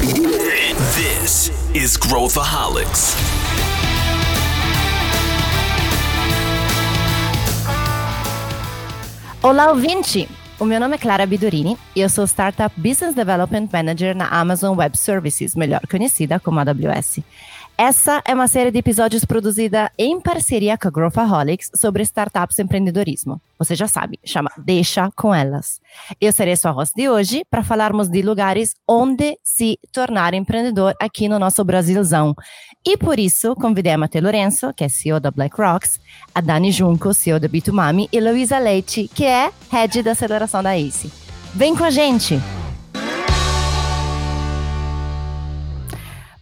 This is Growthaholics. Olá, ouvinte! O meu nome é Clara Bidurini e eu sou Startup Business Development Manager na Amazon Web Services, melhor conhecida como AWS. Essa é uma série de episódios produzida em parceria com a Growthaholics sobre startups e empreendedorismo. Você já sabe, chama Deixa com Elas. Eu serei sua host de hoje para falarmos de lugares onde se tornar empreendedor aqui no nosso Brasilzão. E por isso, convidei a Matheus Lourenço, que é CEO da BlackRocks, a Dani Junco, CEO da Bitumami, e Luísa Leite, que é Head da Aceleração da ACE. Vem com a gente!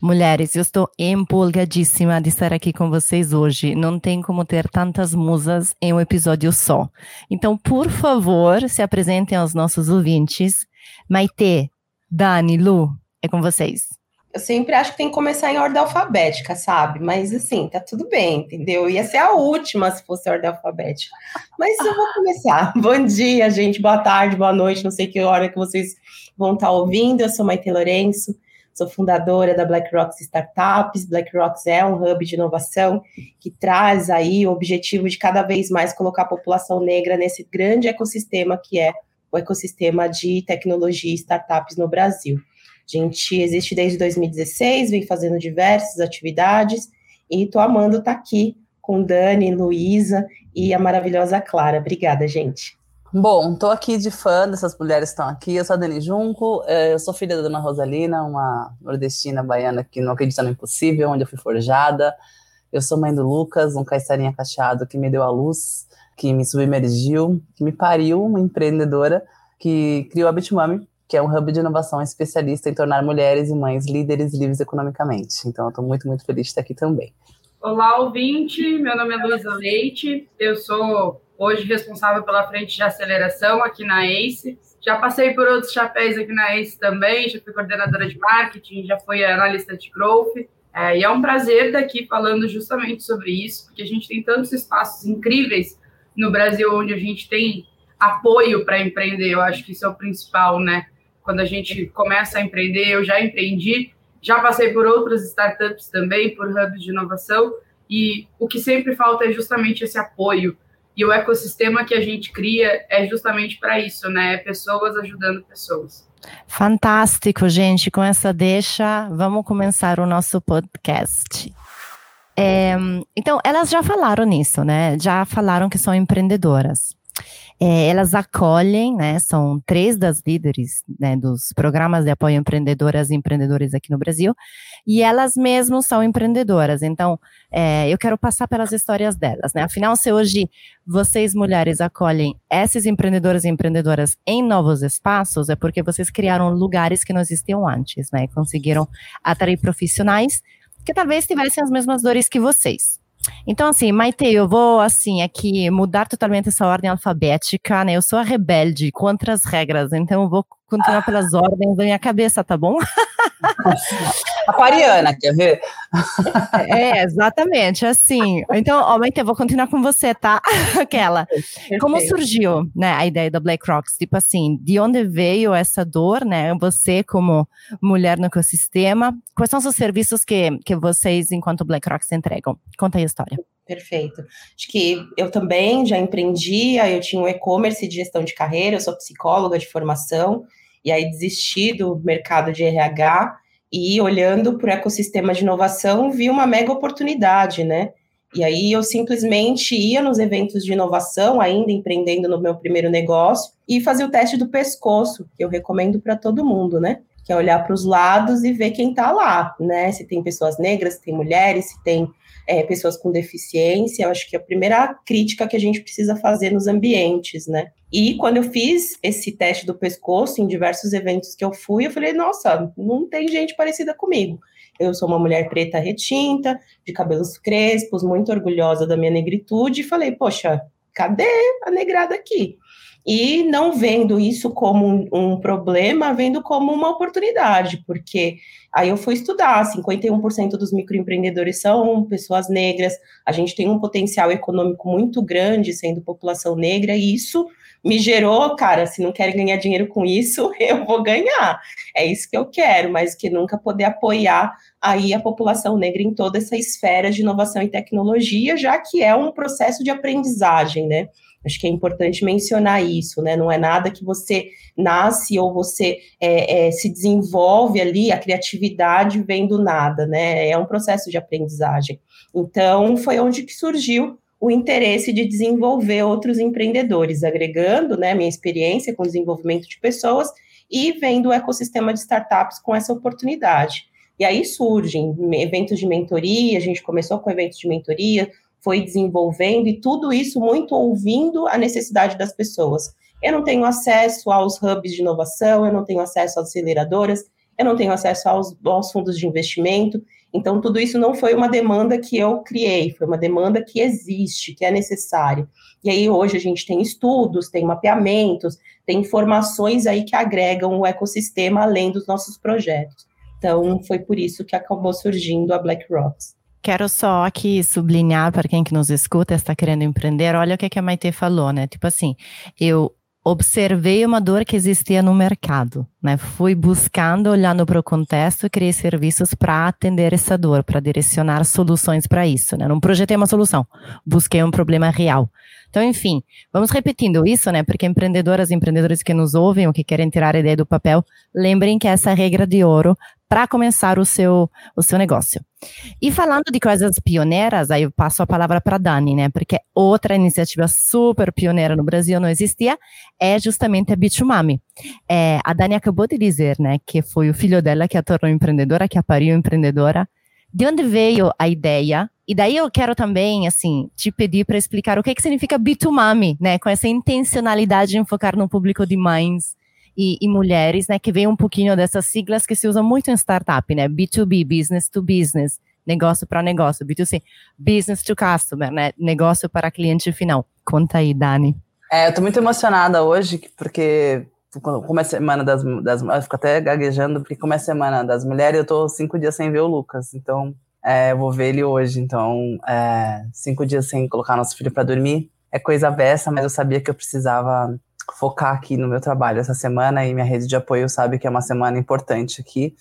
Mulheres, eu estou empolgadíssima de estar aqui com vocês hoje. Não tem como ter tantas musas em um episódio só. Então, por favor, se apresentem aos nossos ouvintes. Maite, Dani, Lu, é com vocês. Eu sempre acho que tem que começar em ordem alfabética, sabe? Mas assim, tá tudo bem, entendeu? Ia ser a última se fosse ordem alfabética. Mas eu vou começar. Bom dia, gente. Boa tarde, boa noite. Não sei que hora que vocês vão estar ouvindo. Eu sou Maite Lourenço sou fundadora da BlackRock Startups. BlackRock é um hub de inovação que traz aí o objetivo de cada vez mais colocar a população negra nesse grande ecossistema que é o ecossistema de tecnologia e startups no Brasil. A gente existe desde 2016, vem fazendo diversas atividades e estou amando estar tá aqui com Dani, Luísa e a maravilhosa Clara. Obrigada, gente. Bom, estou aqui de fã dessas mulheres que estão aqui. Eu sou a Dani Junco, eh, eu sou filha da Dona Rosalina, uma nordestina baiana que não acredita no impossível, onde eu fui forjada. Eu sou mãe do Lucas, um caiçarinha cacheado que me deu a luz, que me submergiu, que me pariu, uma empreendedora que criou a Bitmami, que é um hub de inovação especialista em tornar mulheres e mães líderes livres economicamente. Então, eu estou muito, muito feliz de estar aqui também. Olá, ouvinte. Meu nome é Luísa Leite. Eu sou hoje responsável pela frente de aceleração aqui na ACE. Já passei por outros chapéus aqui na ACE também, já fui coordenadora de marketing, já fui analista de growth. É, e é um prazer estar aqui falando justamente sobre isso, porque a gente tem tantos espaços incríveis no Brasil onde a gente tem apoio para empreender. Eu acho que isso é o principal, né? Quando a gente começa a empreender, eu já empreendi, já passei por outras startups também, por hubs de inovação, e o que sempre falta é justamente esse apoio e o ecossistema que a gente cria é justamente para isso, né? É pessoas ajudando pessoas. Fantástico, gente. Com essa deixa, vamos começar o nosso podcast. É, então, elas já falaram nisso, né? Já falaram que são empreendedoras. É, elas acolhem, né, são três das líderes né, dos programas de apoio a empreendedoras e empreendedores aqui no Brasil, e elas mesmas são empreendedoras. Então, é, eu quero passar pelas histórias delas. Né? Afinal, se hoje vocês, mulheres, acolhem esses empreendedores e empreendedoras em novos espaços, é porque vocês criaram lugares que não existiam antes, né? Conseguiram atrair profissionais que talvez tivessem as mesmas dores que vocês. Então, assim, Maite, eu vou, assim, aqui mudar totalmente essa ordem alfabética, né? Eu sou a rebelde contra as regras, então eu vou continuar pelas ordens da minha cabeça, tá bom? Aquariana, quer ver? É, exatamente, assim. Então, ó, eu vou continuar com você, tá? Aquela. Como surgiu, né, a ideia da Black Rocks? Tipo assim, de onde veio essa dor, né? Você como mulher no ecossistema, quais são os serviços que, que vocês, enquanto Black Rocks, entregam? Conta aí a história. Perfeito. Acho que eu também já empreendia, eu tinha um e-commerce de gestão de carreira, eu sou psicóloga de formação, e aí desisti do mercado de RH e olhando para o ecossistema de inovação, vi uma mega oportunidade, né? E aí eu simplesmente ia nos eventos de inovação, ainda empreendendo no meu primeiro negócio, e fazia o teste do pescoço, que eu recomendo para todo mundo, né? Que é olhar para os lados e ver quem está lá, né? Se tem pessoas negras, se tem mulheres, se tem é, pessoas com deficiência. Eu acho que é a primeira crítica que a gente precisa fazer nos ambientes, né? E quando eu fiz esse teste do pescoço em diversos eventos que eu fui, eu falei, nossa, não tem gente parecida comigo. Eu sou uma mulher preta retinta, de cabelos crespos, muito orgulhosa da minha negritude, e falei, poxa, cadê a negrada aqui? e não vendo isso como um, um, problema, vendo como uma oportunidade, porque aí eu fui estudar, 51% dos microempreendedores são pessoas negras, a gente tem um potencial econômico muito grande sendo população negra, e isso me gerou, cara, se não querem ganhar dinheiro com isso, eu vou ganhar. É isso que eu quero, mas que nunca poder apoiar aí a população negra em toda essa esfera de inovação e tecnologia, já que é um processo de aprendizagem, né? Acho que é importante mencionar isso, né? Não é nada que você nasce ou você é, é, se desenvolve ali, a criatividade vem do nada, né? É um processo de aprendizagem. Então, foi onde que surgiu o interesse de desenvolver outros empreendedores, agregando né, minha experiência com desenvolvimento de pessoas e vendo o ecossistema de startups com essa oportunidade. E aí surgem eventos de mentoria, a gente começou com eventos de mentoria, foi desenvolvendo e tudo isso muito ouvindo a necessidade das pessoas. Eu não tenho acesso aos hubs de inovação, eu não tenho acesso às aceleradoras, eu não tenho acesso aos, aos fundos de investimento. Então, tudo isso não foi uma demanda que eu criei, foi uma demanda que existe, que é necessária. E aí, hoje, a gente tem estudos, tem mapeamentos, tem informações aí que agregam o ecossistema além dos nossos projetos. Então, foi por isso que acabou surgindo a Black Rocks. Quero só aqui sublinhar para quem que nos escuta, está querendo empreender, olha o que, a Maite falou, né? Tipo assim, eu observei uma dor que existia no mercado, né? Fui buscando, olhando para o contexto, criei serviços para atender essa dor, para direcionar soluções para isso, né? Não projetei uma solução, busquei um problema real. Então, enfim, vamos repetindo isso, né? Porque empreendedoras e empreendedores que nos ouvem ou que querem tirar a ideia do papel, lembrem que essa regra de ouro para começar o seu, o seu negócio. E falando de coisas pioneiras, aí eu passo a palavra para Dani, né? Porque outra iniciativa super pioneira no Brasil não existia, é justamente a Bitumami. É, a Dani acabou de dizer, né, que foi o filho dela que a tornou empreendedora, que a pariu empreendedora. De onde veio a ideia? E daí eu quero também, assim, te pedir para explicar o que, que significa Bitumami, né? Com essa intencionalidade de enfocar no público de mães e, e, mulheres, né, que vem um pouquinho dessas siglas que se usam muito em startup, né, B2B, business to business, negócio para negócio, B2C, business to customer, né, negócio para cliente final. Conta aí, Dani. É, eu tô muito emocionada hoje, porque como é semana das, das eu fico até gaguejando, porque como é semana das mulheres, eu tô cinco dias sem ver o Lucas, então é, eu vou ver ele hoje, então é, cinco dias sem colocar nosso filho para dormir, é coisa beça, mas eu sabia que eu precisava focar aqui no meu trabalho essa semana e minha rede de apoio sabe que é uma semana importante aqui.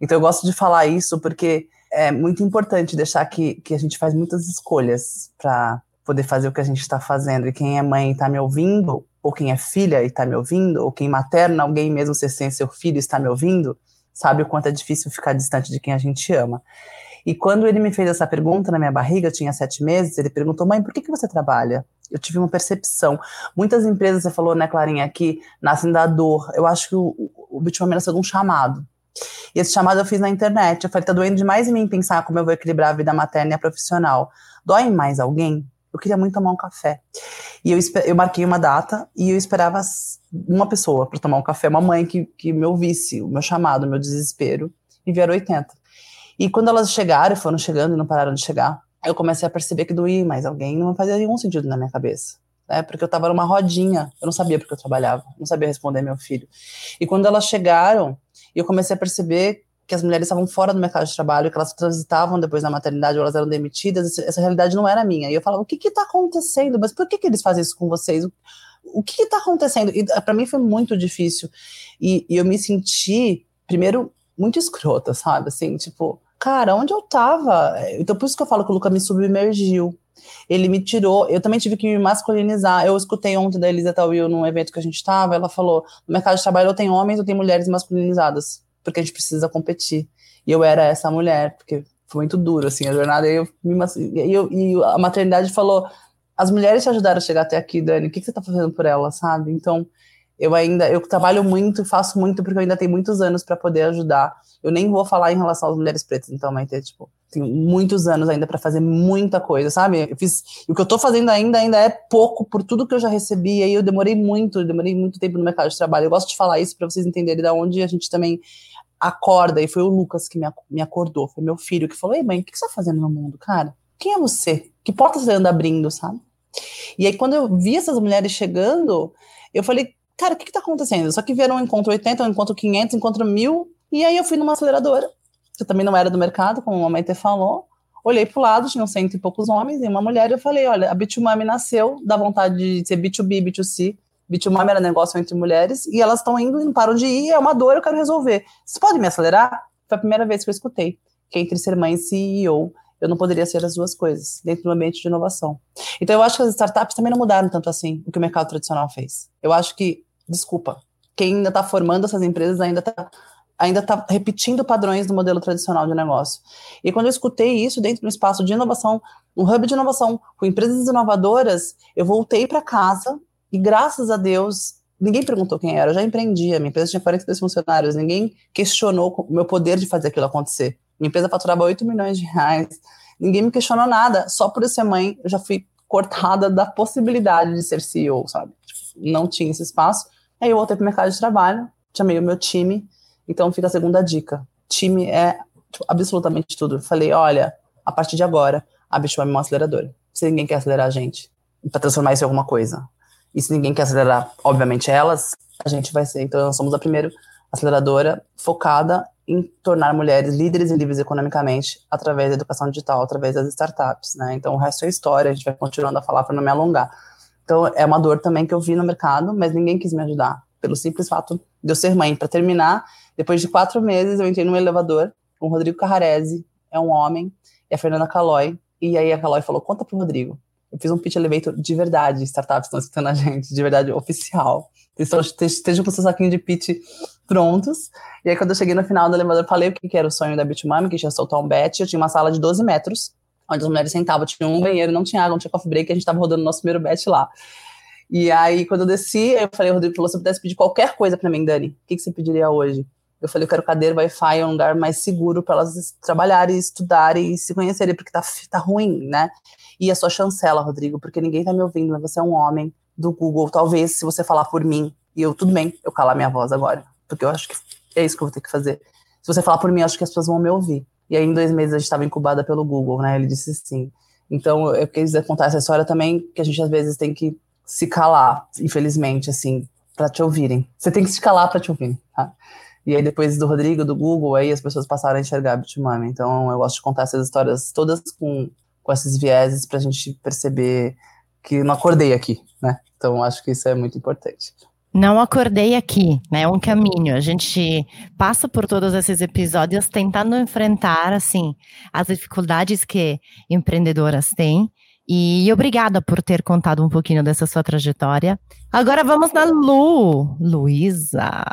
Então eu gosto de falar isso porque é muito importante deixar que, que a gente faz muitas escolhas para poder fazer o que a gente está fazendo. E quem é mãe e está me ouvindo, ou quem é filha e está me ouvindo, ou quem materna alguém mesmo ser sem seu filho está me ouvindo, sabe o quanto é difícil ficar distante de quem a gente ama. E quando ele me fez essa pergunta na minha barriga, eu tinha sete meses, ele perguntou, mãe, por que, que você trabalha? Eu tive uma percepção. Muitas empresas, você falou, né, Clarinha, que nascem da dor. Eu acho que o, o Bitcoin nasceu de um chamado. E esse chamado eu fiz na internet. Eu falei, tá doendo demais em mim pensar como eu vou equilibrar a vida materna e a profissional. Dói mais alguém? Eu queria muito tomar um café. E eu, eu marquei uma data e eu esperava uma pessoa para tomar um café, uma mãe que, que me ouvisse, o meu chamado, o meu desespero, e vieram 80. E quando elas chegaram, foram chegando e não pararam de chegar, eu comecei a perceber que doía mais alguém, não fazia nenhum sentido na minha cabeça. Né, porque eu estava numa rodinha, eu não sabia porque eu trabalhava, não sabia responder meu filho. E quando elas chegaram, eu comecei a perceber que as mulheres estavam fora do mercado de trabalho, que elas transitavam depois da maternidade ou elas eram demitidas, essa realidade não era minha. E eu falava, o que está acontecendo? Mas por que, que eles fazem isso com vocês? O, que está acontecendo? E para mim foi muito difícil. E, e eu me senti, primeiro, muito escrota, sabe? Assim, tipo, cara, onde eu tava? Então, por isso que eu falo que o Luca me submergiu. Ele me tirou, eu também tive que me masculinizar. Eu escutei ontem da Elisa Tawil num evento que a gente tava, ela falou: no mercado de trabalho eu tenho homens, eu tenho mulheres masculinizadas, porque a gente precisa competir. E eu era essa mulher, porque foi muito duro, assim, a jornada. E, eu, eu, e a maternidade falou: as mulheres te ajudaram a chegar até aqui, Dani, o que, que você tá fazendo por elas, sabe? Então, eu ainda eu trabalho muito, faço muito porque eu ainda tenho muitos anos para poder ajudar. Eu nem vou falar em relação às mulheres pretas, então vai ter tipo tenho muitos anos ainda para fazer muita coisa, sabe? Eu fiz o que eu estou fazendo ainda ainda é pouco por tudo que eu já recebi. Aí eu demorei muito, demorei muito tempo no mercado de trabalho. Eu gosto de falar isso para vocês entenderem da onde a gente também acorda. E foi o Lucas que me, acordou, foi meu filho que falou: "Ei, mãe, o que você está fazendo no mundo, cara? Quem é você? Que porta você anda abrindo, sabe?" E aí quando eu vi essas mulheres chegando, eu falei: cara, o que, que tá acontecendo? Só que vieram um encontro 80, um encontro 500, um encontro 1000, e aí eu fui numa aceleradora, que também não era do mercado, como a Maite falou, olhei pro lado, tinham cento e poucos homens e uma mulher, e eu falei, olha, a Bitumami nasceu da vontade de ser B2B, B2C, Bitumami era negócio entre mulheres e elas estão indo e não param de ir, é uma dor, eu quero resolver. Você pode me acelerar? Foi a primeira vez que eu escutei que entre ser mãe e CEO, eu não poderia ser as duas coisas, dentro do ambiente de inovação. Então eu acho que as startups também não mudaram tanto assim o que o mercado tradicional fez. Eu acho que, desculpa, quem ainda está formando essas empresas ainda está ainda está repetindo padrões do modelo tradicional de negócio. E quando eu escutei isso dentro do espaço de inovação, um hub de inovação com empresas inovadoras, eu voltei para casa e graças a Deus ninguém perguntou quem era. Eu já empreendia, minha empresa tinha 42 funcionários, ninguém questionou o meu poder de fazer aquilo acontecer. Minha empresa faturava 8 milhões de reais, ninguém me questionou nada. Só por eu ser mãe, eu já fui cortada da possibilidade de ser CEO, sabe? Não tinha esse espaço. Aí eu voltei para o mercado de trabalho, chamei o meu time então fica a segunda dica. Time é tipo, absolutamente tudo. Falei, olha, a partir de agora, a Bicho é uma aceleradora. Se ninguém quer acelerar a gente, para transformar isso em alguma coisa. E se ninguém quer acelerar, obviamente, elas, a gente vai ser. Então, nós somos a primeira aceleradora focada em tornar mulheres líderes e livres economicamente através da educação digital, através das startups, né? Então, o resto é história, a gente vai continuando a falar para não me alongar. Então, é uma dor também que eu vi no mercado, mas ninguém quis me ajudar, pelo simples fato de eu ser mãe. Para terminar, depois de quatro meses, eu entrei num elevador com o Rodrigo Carrarese, é um homem, e a Fernanda Calói. E aí a Calói falou: conta pro Rodrigo. Eu fiz um pitch elevator de verdade, startups estão escutando a gente, de verdade, oficial. Estejam com seu saquinho de pitch prontos. E aí, quando eu cheguei no final do elevador, falei o que, era o sonho da Bitmami, que tinha soltar um bet. Eu tinha uma sala de 12 metros, onde as mulheres sentavam, tinha um banheiro, não tinha água, não tinha coffee break, a gente estava rodando o nosso primeiro bet lá. E aí, quando eu desci, eu falei, Rodrigo se eu pudesse pedir qualquer coisa para mim, Dani, o que, que você pediria hoje? Eu falei, eu quero cadeira, Wi-Fi, um lugar mais seguro para elas trabalharem, estudarem e se conhecerem, porque tá, tá ruim, né? E a sua chancela, Rodrigo, porque ninguém tá me ouvindo, mas você é um homem do Google. Talvez, se você falar por mim, e eu, tudo bem, eu calar minha voz agora, porque eu acho que é isso que eu vou ter que fazer. Se você falar por mim, acho que as pessoas vão me ouvir. E aí, em dois meses, a gente estava incubada pelo Google, né? Ele disse sim. Então, eu quis contar essa história também, que a gente às vezes tem que se calar, infelizmente, assim, para te ouvirem. Você tem que se calar para te ouvirem, tá? E aí, depois do Rodrigo, do Google, aí as pessoas passaram a enxergar a Bitmami. Então, eu gosto de contar essas histórias todas com, com esses vieses para a gente perceber que não acordei aqui, né? Então, acho que isso é muito importante. Não acordei aqui, né? É um caminho. A gente passa por todos esses episódios tentando enfrentar, assim, as dificuldades que empreendedoras têm. E obrigada por ter contado um pouquinho dessa sua trajetória. Agora vamos na Lu, Luísa.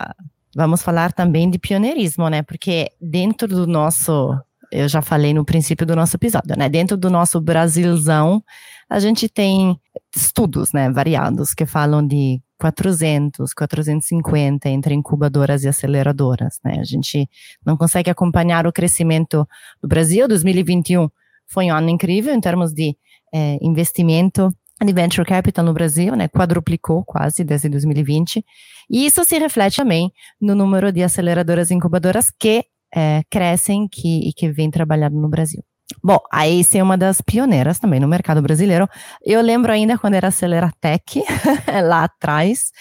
Vamos falar também de pioneirismo, né? Porque dentro do nosso, eu já falei no princípio do nosso episódio, né? Dentro do nosso Brasilzão, a gente tem estudos, né, variados que falam de 400, 450 entre incubadoras e aceleradoras, né? A gente não consegue acompanhar o crescimento do Brasil. 2021 foi um ano incrível em termos de é, investimento de venture capital no Brasil, né, quadruplicou quase desde 2020, e isso se reflete também no número de aceleradoras e incubadoras que é, crescem que, e que vêm trabalhando no Brasil. Bom, a Ace é uma das pioneiras também no mercado brasileiro. Eu lembro ainda quando era Aceleratec, lá atrás,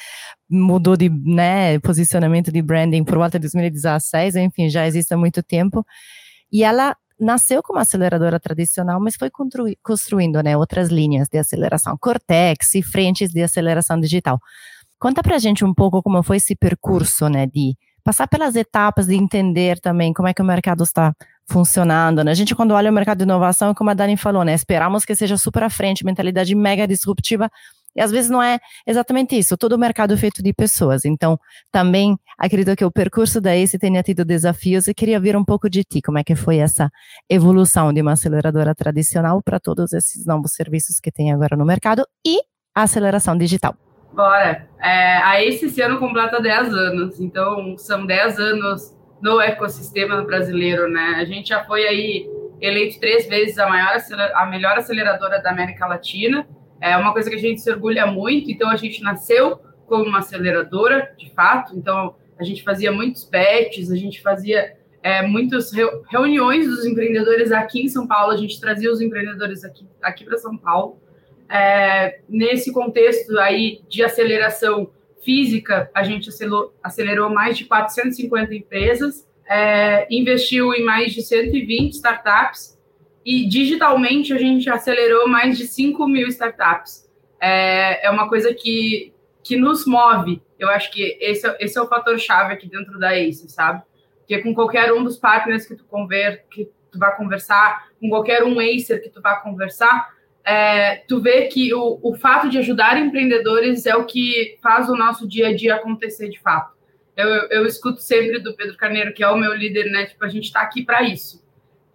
mudou de né, posicionamento de branding por volta de 2016, enfim, já existe há muito tempo. E ela nasceu como aceleradora tradicional, mas foi construindo né, outras linhas de aceleração, Cortex e frentes de aceleração digital. Conta pra gente um pouco como foi esse percurso, né, de passar pelas etapas, de entender também como é que o mercado está funcionando. Né? A gente, quando olha o mercado de inovação, como a Dani falou, né, esperamos que seja super à frente, mentalidade mega disruptiva, e às vezes não é exatamente isso, todo o mercado é feito de pessoas. Então, também acredito que o percurso da ACE tenha tido desafios e queria ver um pouco de ti, como é que foi essa evolução de uma aceleradora tradicional para todos esses novos serviços que tem agora no mercado e a aceleração digital. Bora. É, a ACE esse ano completa 10 anos, então são 10 anos no ecossistema brasileiro, né? A gente já foi aí eleito três vezes a, maior, a melhor aceleradora da América Latina, é uma coisa que a gente se orgulha muito. Então, a gente nasceu como uma aceleradora, de fato. Então, a gente fazia muitos patches, a gente fazia é, muitas reuniões dos empreendedores aqui em São Paulo. A gente trazia os empreendedores aqui, aqui para São Paulo. É, nesse contexto aí de aceleração física, a gente acelerou, acelerou mais de 450 empresas, é, investiu em mais de 120 startups e digitalmente a gente acelerou mais de 5 mil startups. É, é uma coisa que que nos move. Eu acho que esse, é, esse é o fator chave aqui dentro da ACE, sabe? Porque com qualquer um dos partners que tu, conver, que tu vai conversar, com qualquer um Acer que tu vai conversar, é, tu vê que o, o fato de ajudar empreendedores é o que faz o nosso dia a dia acontecer de fato. Eu, eu, eu escuto sempre do Pedro Carneiro, que é o meu líder, né? Tipo, a gente está aqui para isso.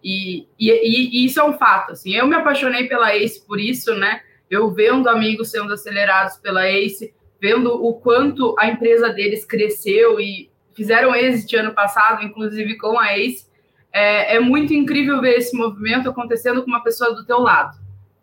E, e, e, isso é um fato, assim. Eu me apaixonei pela ACE por isso, né? Eu vendo amigos sendo acelerados pela ACE, vendo o quanto a empresa deles cresceu e fizeram exit ano passado, inclusive com a ACE. É, é muito incrível ver esse movimento acontecendo com uma pessoa do teu lado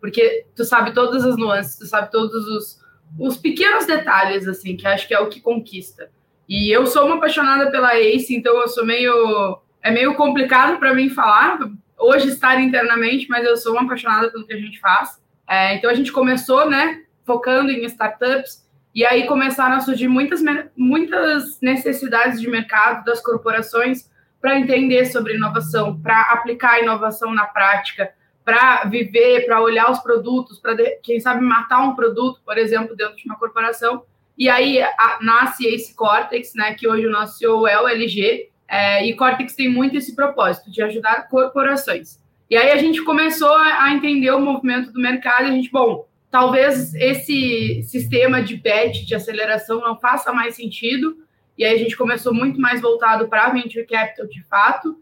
porque tu sabe todas as nuances, tu sabe todos os, os pequenos detalhes, assim, que acho que é o que conquista. E eu sou uma apaixonada pela Ace, então eu sou meio. É meio complicado para mim falar, hoje estar internamente, mas eu sou uma apaixonada pelo que a gente faz. É, então a gente começou, né, focando em startups, e aí começaram a surgir muitas, muitas necessidades de mercado das corporações para entender sobre inovação, para aplicar a inovação na prática, para viver, para olhar os produtos, para, quem sabe, matar um produto, por exemplo, dentro de uma corporação. E aí a, nasce esse Cortex, né, que hoje o nosso CEO é o LG, é, e Cortex tem muito esse propósito de ajudar corporações. E aí a gente começou a, a entender o movimento do mercado e a gente, bom, talvez esse sistema de bet, de aceleração, não faça mais sentido. E aí a gente começou muito mais voltado para venture capital de fato.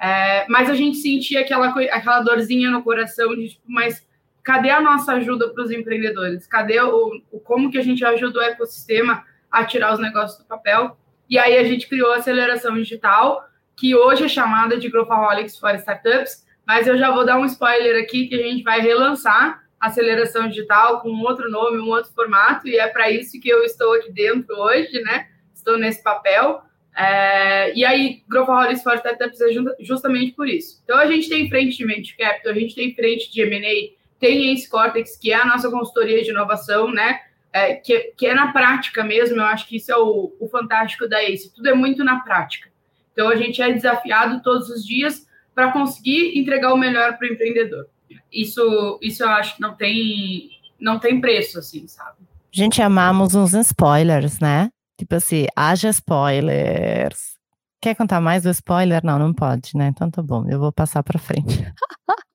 É, mas a gente sentia aquela, aquela dorzinha no coração de tipo, mas cadê a nossa ajuda para os empreendedores? Cadê o, o, como que a gente ajuda o ecossistema a tirar os negócios do papel? E aí a gente criou a aceleração digital, que hoje é chamada de Growthaholics for Startups, mas eu já vou dar um spoiler aqui que a gente vai relançar a aceleração digital com outro nome, um outro formato, e é para isso que eu estou aqui dentro hoje, né? Estou nesse papel. É, e aí, Growthaholics for Startups é justamente por isso. Então, a gente tem frente de Venture Capital, a gente tem frente de M&A, tem Ace Cortex, que é a nossa consultoria de inovação, né? É, que, que, é na prática mesmo, eu acho que isso é o, o fantástico da Ace, tudo é muito na prática. Então, a gente é desafiado todos os dias para conseguir entregar o melhor para o empreendedor. Isso, isso eu acho que não tem, não tem preço, assim, sabe? Gente, amamos uns spoilers, né? Tipo assim, haja spoilers. Quer contar mais do spoiler? Não, não pode, né? Então tá bom, eu vou passar para frente.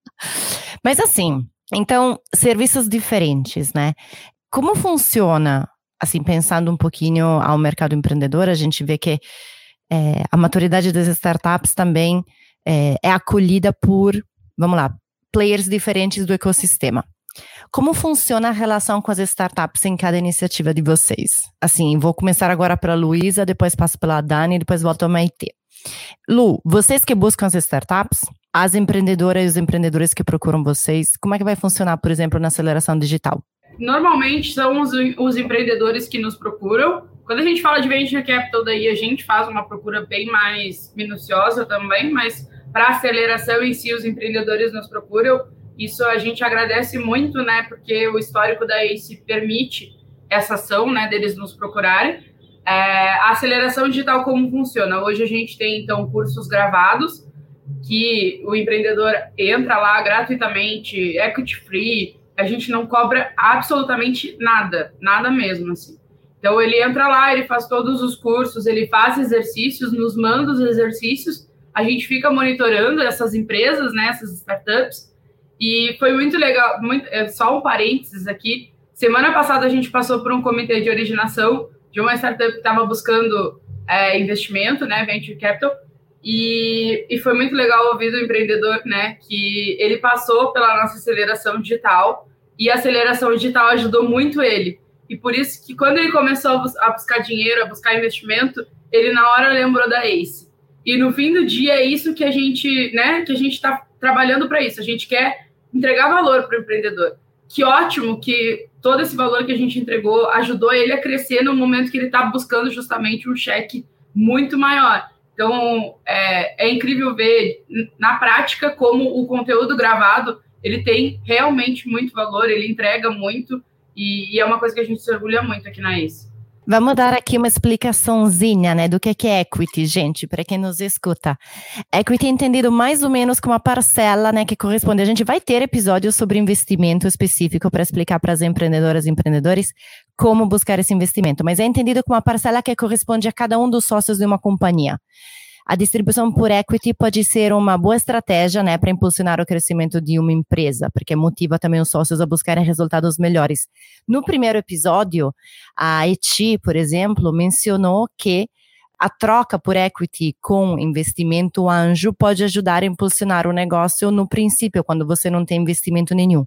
Mas assim, então, serviços diferentes, né? Como funciona, assim, pensando um pouquinho ao mercado empreendedor, a gente vê que é, a maturidade das startups também é, é acolhida por, vamos lá, players diferentes do ecossistema. Como funciona a relação com as startups em cada iniciativa de vocês? Assim, vou começar agora pela Luísa, depois passo pela Dani, depois volto ao Maite. Lu, vocês que buscam as startups, as empreendedoras e os empreendedores que procuram vocês, como é que vai funcionar, por exemplo, na aceleração digital? Normalmente são os, os empreendedores que nos procuram. Quando a gente fala de venture capital, daí a gente faz uma procura bem mais minuciosa também, mas para aceleração em si, os empreendedores nos procuram. Isso a gente agradece muito, né? Porque o histórico da ACE permite essa ação, né? Deles nos procurarem. É, a aceleração digital, como funciona? Hoje a gente tem, então, cursos gravados que o empreendedor entra lá gratuitamente, equity free, a gente não cobra absolutamente nada, nada mesmo, assim. Então, ele entra lá, ele faz todos os cursos, ele faz exercícios, nos manda os exercícios, a gente fica monitorando essas empresas, né, essas startups, e foi muito legal, muito, é, só um parênteses aqui. Semana passada a gente passou por um comitê de originação de uma startup que estava buscando é, investimento, né, venture capital, e, e foi muito legal ouvir do empreendedor, né, que ele passou pela nossa aceleração digital e a aceleração digital ajudou muito ele. E por isso que quando ele começou a, bus a buscar dinheiro, a buscar investimento, ele na hora lembrou da Ace. E no fim do dia é isso que a gente, né, que a gente está trabalhando para isso. A gente quer entregar valor para o empreendedor. Que ótimo que todo esse valor que a gente entregou ajudou ele a crescer no momento que ele está buscando justamente um cheque muito maior. Então, é, é, incrível ver na prática como o conteúdo gravado ele tem realmente muito valor, ele entrega muito e, e é uma coisa que a gente se orgulha muito aqui na ACE. Vamos dar aqui uma explicaçãozinha, né, do que é equity, gente, para quem nos escuta. Equity é entendido mais ou menos como uma parcela, né, que corresponde. A gente vai ter episódios sobre investimento específico para explicar para as empreendedoras e empreendedores como buscar esse investimento, mas é entendido como uma parcela que corresponde a cada um dos sócios de uma companhia. A distribuição por equity pode ser uma boa estratégia né, para impulsionar o crescimento de uma empresa, porque motiva também os sócios a buscarem resultados melhores. No primeiro episódio, a Eti, por exemplo, mencionou que a troca por equity com investimento anjo pode ajudar a impulsionar o negócio no princípio, quando você não tem investimento nenhum.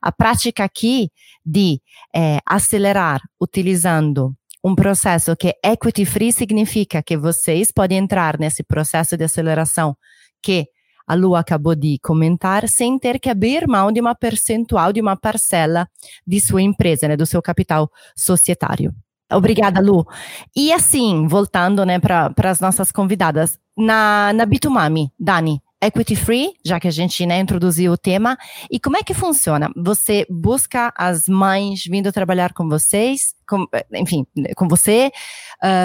A prática aqui de é, acelerar utilizando um processo que é equity free significa que vocês podem entrar nesse processo de aceleração que a Lu acabou de comentar, sem ter que abrir mão de uma percentual, de uma parcela de sua empresa, né, do seu capital societário. Obrigada, Lu. E assim, voltando né, para as nossas convidadas, na, na Bitumami, Dani, equity free, já que a gente né, introduziu o tema. E como é que funciona? Você busca as mães vindo trabalhar com vocês, com, enfim, com você.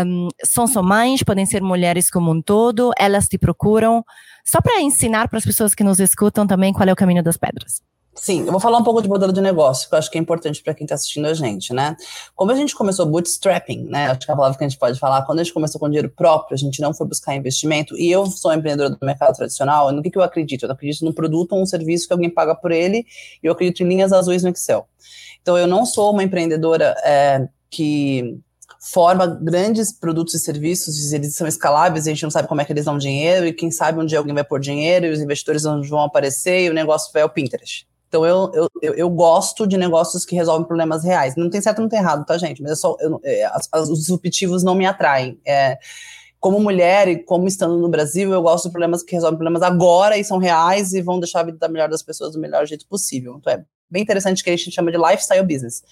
Um, são só mães, podem ser mulheres como um todo, elas te procuram. Só para ensinar para as pessoas que nos escutam também qual é o caminho das pedras. Sim, eu vou falar um pouco de modelo de negócio, que eu acho que é importante para quem está assistindo a gente, né? Como a gente começou bootstrapping, né? Acho que é a palavra que a gente pode falar, quando a gente começou com dinheiro próprio, a gente não foi buscar investimento, e eu sou empreendedora do mercado tradicional, no que, que eu acredito? Eu acredito num produto ou um serviço que alguém paga por ele, e eu acredito em linhas azuis no Excel. Então, eu não sou uma empreendedora é, que forma grandes produtos e serviços, eles são escaláveis, a gente não sabe como é que eles dão dinheiro, e quem sabe um dia alguém vai pôr dinheiro, e os investidores vão aparecer, e o negócio vai ao Pinterest. Então eu, eu, eu, eu, gosto de negócios que resolvem problemas reais. Não tem certo, não tem errado, tá, gente? Mas é só, eu, as, as, os disruptivos não me atraem. É, como mulher e como estando no Brasil, eu gosto de problemas que resolvem problemas agora e são reais e vão deixar a vida melhor das pessoas do melhor jeito possível. Então é bem interessante que a gente chama de lifestyle business,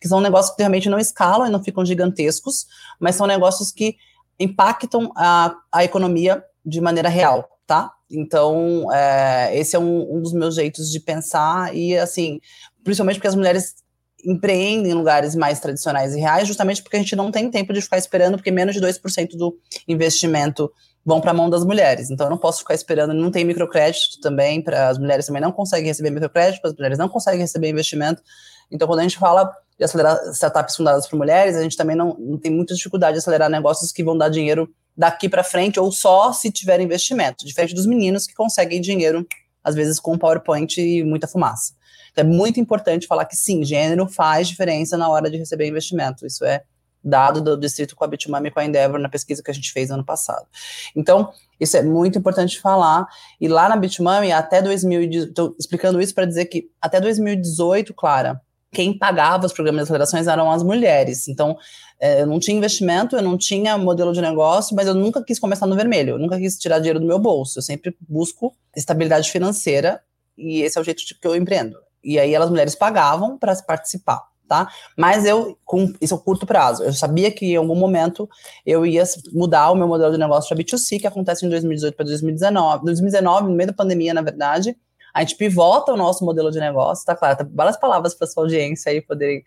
que são negócios que realmente não escalam e não ficam gigantescos, mas são negócios que impactam a, a economia de maneira real, tá? Então, é, esse é um, um, dos meus jeitos de pensar, e assim, principalmente porque as mulheres empreendem em lugares mais tradicionais e reais, justamente porque a gente não tem tempo de ficar esperando, porque menos de 2% do investimento vão para a mão das mulheres. Então, eu não posso ficar esperando, não tem microcrédito também, para as mulheres também não conseguem receber microcrédito, as mulheres não conseguem receber investimento. Então, quando a gente fala de acelerar startups fundadas por mulheres, a gente também não, não tem muita dificuldade de acelerar negócios que vão dar dinheiro daqui para frente ou só se tiver investimento, diferente dos meninos que conseguem dinheiro às vezes com PowerPoint e muita fumaça. Então é muito importante falar que sim, gênero faz diferença na hora de receber investimento. Isso é dado do distrito com a Bitmami e com a Endeavor na pesquisa que a gente fez ano passado. Então, isso é muito importante falar. E lá na Bitmami, até 2018, estou explicando isso para dizer que até 2018, Clara, quem pagava os programas de acelerações eram as mulheres. Então, é, eu não tinha investimento, eu não tinha modelo de negócio, mas eu nunca quis começar no vermelho, eu nunca quis tirar dinheiro do meu bolso. Eu sempre busco estabilidade financeira e esse é o jeito que eu empreendo. E aí elas mulheres pagavam para participar, tá? Mas eu, com isso é curto prazo, eu sabia que em algum momento eu ia mudar o meu modelo de negócio para B2C, que acontece em 2018 para 2019, 2019, no meio da pandemia, na verdade, a gente pivota o nosso modelo de negócio, tá claro? Tá várias palavras para sua audiência aí poderem.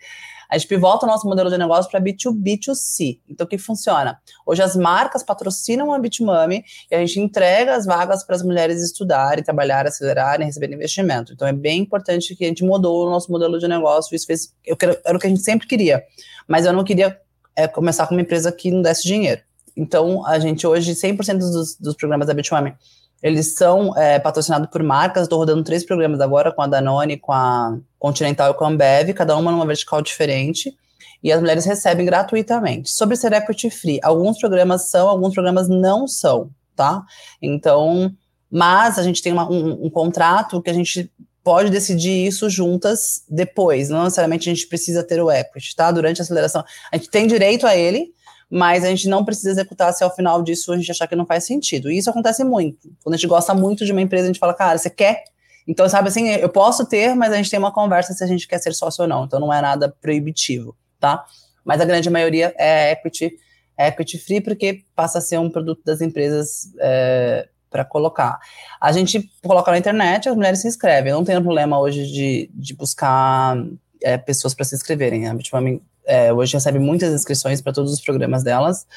A gente pivota o nosso modelo de negócio para B2B2C. Então, o que funciona? Hoje as marcas patrocinam a Bitmami e a gente entrega as vagas para as mulheres estudarem, trabalhar, acelerarem, receber investimento. Então, é bem importante que a gente mudou o nosso modelo de negócio. Isso fez, eu quero, era o que a gente sempre queria, mas eu não queria é, começar com uma empresa que não desse dinheiro. Então, a gente hoje, 100% dos, dos programas da Bitmami eles são é, patrocinados por marcas. Estou rodando três programas agora com a Danone, com a Continental e com a Ambev, cada uma numa vertical diferente. E as mulheres recebem gratuitamente. Sobre ser equity free, alguns programas são, alguns programas não são, tá? Então, mas a gente tem uma, um, um contrato que a gente pode decidir isso juntas depois. Não necessariamente a gente precisa ter o equity, tá? Durante a aceleração. A gente tem direito a ele, mas a gente não precisa executar se ao final disso a gente achar que não faz sentido. E isso acontece muito. Quando a gente gosta muito de uma empresa, a gente fala, cara, você quer? Então, sabe assim, eu posso ter, mas a gente tem uma conversa se a gente quer ser sócio ou não. Então, não é nada proibitivo, tá? Mas a grande maioria é equity, é equity free, porque passa a ser um produto das empresas é, para colocar. A gente coloca na internet, as mulheres se inscrevem. Eu não tenho problema hoje de, de buscar é, pessoas para se inscreverem. A Bitmami é, hoje recebe muitas inscrições para todos os programas delas.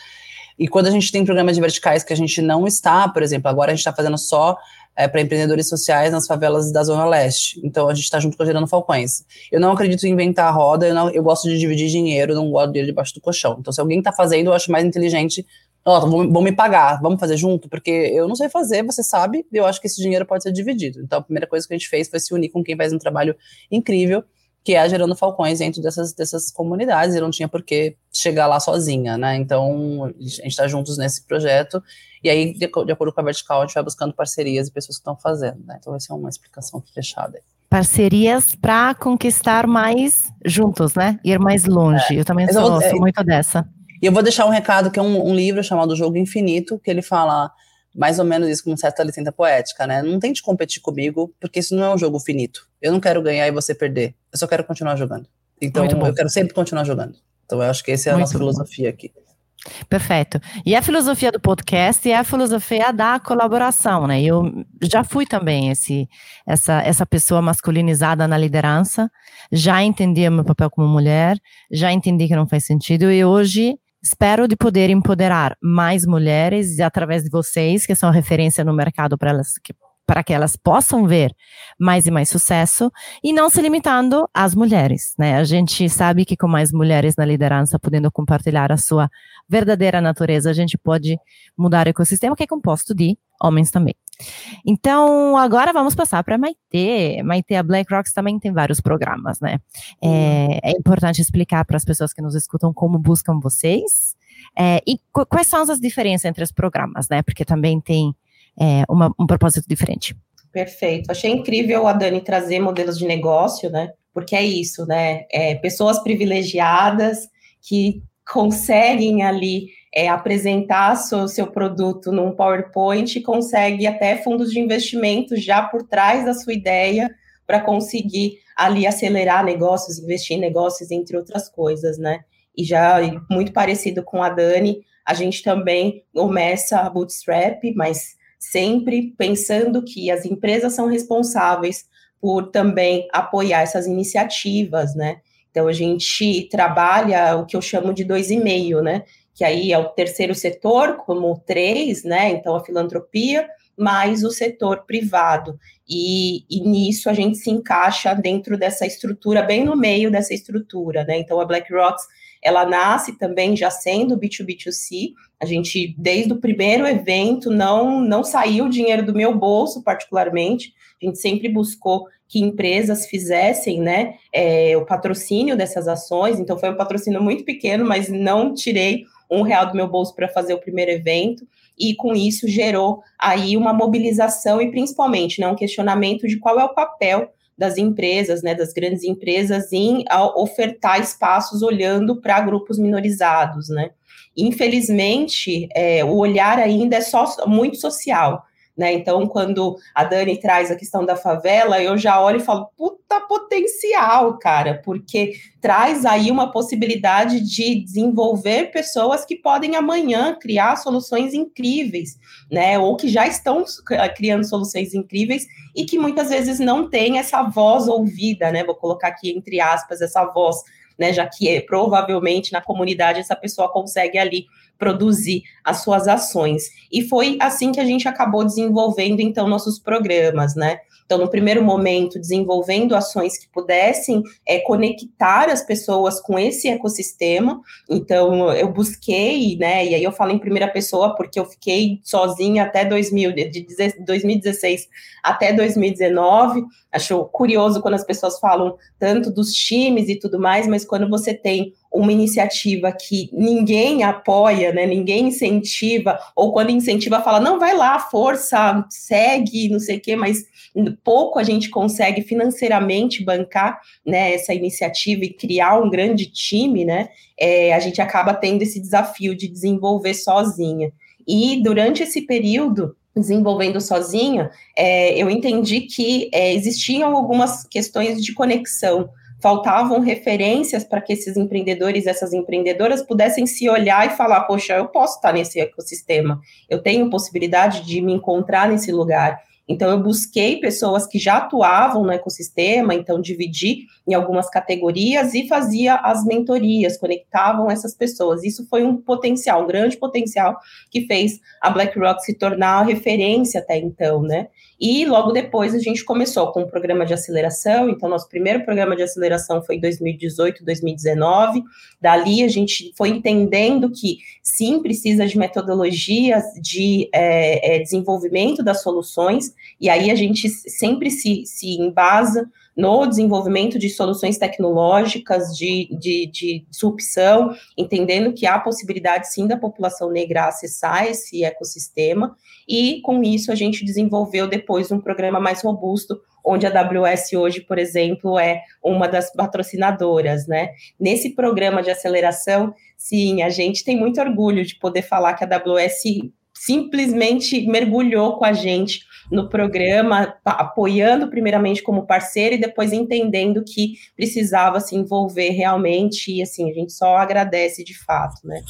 E quando a gente tem programas de verticais que a gente não está, por exemplo, agora a gente está fazendo só é, para empreendedores sociais nas favelas da Zona Leste. Então a gente está junto com a Gerando Falcões. Eu não acredito em inventar a roda, eu, não, eu gosto de dividir dinheiro, não gosto de debaixo do colchão. Então se alguém está fazendo, eu acho mais inteligente. Ó, oh, vão, me pagar, vamos fazer junto, porque eu não sei fazer, você sabe, eu acho que esse dinheiro pode ser dividido. Então a primeira coisa que a gente fez foi se unir com quem faz um trabalho incrível que é gerando falcões dentro dessas, dessas comunidades, e não tinha por que chegar lá sozinha, né? Então, a gente está juntos nesse projeto, e aí, de, de, acordo com a vertical, a gente vai buscando parcerias e pessoas que estão fazendo, né? Então, vai ser uma explicação fechada. Aí. Parcerias para conquistar mais juntos, né? Ir mais longe. É, eu também sou, eu vou, sou muito dessa. E eu vou deixar um recado, que é um, um livro chamado Jogo Infinito, que ele fala mais ou menos isso com certa licença poética, né? Não tente competir comigo, porque isso não é um jogo finito. Eu não quero ganhar e você perder. Eu só quero continuar jogando. Então, eu quero sempre continuar jogando. Então, eu acho que essa é a Muito nossa bom. filosofia aqui. Perfeito. E a filosofia do podcast é a filosofia da colaboração, né? Eu já fui também esse, essa, essa pessoa masculinizada na liderança, já entendi o meu papel como mulher, já entendi que não faz sentido e hoje Espero de poder empoderar mais mulheres através de vocês, que são referência no mercado para elas que para que elas possam ver mais e mais sucesso e não se limitando às mulheres, né? A gente sabe que com mais mulheres na liderança podendo compartilhar a sua verdadeira natureza, a gente pode mudar o ecossistema que é composto de homens também. Então, agora vamos passar para Maite. Maite, a Black Rocks também tem vários programas, né? É, é importante explicar para as pessoas que nos escutam como buscam vocês é, e quais são as diferenças entre os programas, né? Porque também tem é, uma, um propósito diferente. Perfeito. Achei incrível a Dani trazer modelos de negócio, né? Porque é isso, né? É, pessoas privilegiadas que conseguem ali é, apresentar seu, seu produto num PowerPoint e consegue até fundos de investimento já por trás da sua ideia para conseguir ali acelerar negócios, investir em negócios, entre outras coisas, né? E já muito parecido com a Dani, a gente também começa a bootstrap, mas sempre pensando que as empresas são responsáveis por também apoiar essas iniciativas, né? Então a gente trabalha o que eu chamo de dois e meio, né? Que aí é o terceiro setor, como três, né? Então a filantropia, mais o setor privado. E, e, nisso a gente se encaixa dentro dessa estrutura, bem no meio dessa estrutura, né? Então a Black Rocks ela nasce também já sendo B2B2C. A gente, desde o primeiro evento, não, não saiu dinheiro do meu bolso, particularmente. A gente sempre buscou que empresas fizessem né, é, o patrocínio dessas ações. Então, foi um patrocínio muito pequeno, mas não tirei um real do meu bolso para fazer o primeiro evento. E com isso gerou aí uma mobilização e principalmente né, um questionamento de qual é o papel das empresas, né, das grandes empresas, em ofertar espaços olhando para grupos minorizados, né. Infelizmente, é, o olhar ainda é só muito social. Né? Então, quando a Dani traz a questão da favela, eu já olho e falo, puta potencial, cara, porque traz aí uma possibilidade de desenvolver pessoas que podem amanhã criar soluções incríveis, né? Ou que já estão criando soluções incríveis e que muitas vezes não têm essa voz ouvida, né? Vou colocar aqui entre aspas essa voz né? Já que é, provavelmente na comunidade essa pessoa consegue ali produzir as suas ações. E foi assim que a gente acabou desenvolvendo, então, nossos programas, né? Então, no primeiro momento, desenvolvendo ações que pudessem é, conectar as pessoas com esse ecossistema. Então, eu busquei, né? E aí eu falo em primeira pessoa porque eu fiquei sozinha até 2000, de 2016 até 2019. Acho curioso quando as pessoas falam tanto dos times e tudo mais, mas quando você tem uma iniciativa que ninguém apoia, né, ninguém incentiva, ou quando incentiva, fala, não, vai lá, força, segue, não sei o quê, mas pouco a gente consegue financeiramente bancar né, essa iniciativa e criar um grande time, né, é, a gente acaba tendo esse desafio de desenvolver sozinha. E durante esse período, desenvolvendo sozinha, é, eu entendi que é, existiam algumas questões de conexão faltavam referências para que esses empreendedores, essas empreendedoras pudessem se olhar e falar: poxa, eu posso estar nesse ecossistema, eu tenho possibilidade de me encontrar nesse lugar. Então, eu busquei pessoas que já atuavam no ecossistema, então dividi em algumas categorias e fazia as mentorias, conectavam essas pessoas. Isso foi um potencial, um grande potencial que fez a BlackRock se tornar referência até então, né? E logo depois a gente começou com um programa de aceleração. Então, nosso primeiro programa de aceleração foi em 2018, 2019. Dali a gente foi entendendo que sim, precisa de metodologias de é, é, desenvolvimento das soluções, e aí a gente sempre se, se embasa no desenvolvimento de soluções tecnológicas de, de, de disrupção, entendendo que há possibilidade sim da população negra acessar esse ecossistema, e com isso a gente desenvolveu depois um programa mais robusto, onde a AWS hoje, por exemplo, é uma das patrocinadoras, né? Nesse programa de aceleração, sim, a gente tem muito orgulho de poder falar que a AWS simplesmente mergulhou com a gente no programa, apoiando primeiramente como parceiro e depois entendendo que precisava se envolver realmente, e assim, a gente só agradece de fato, né?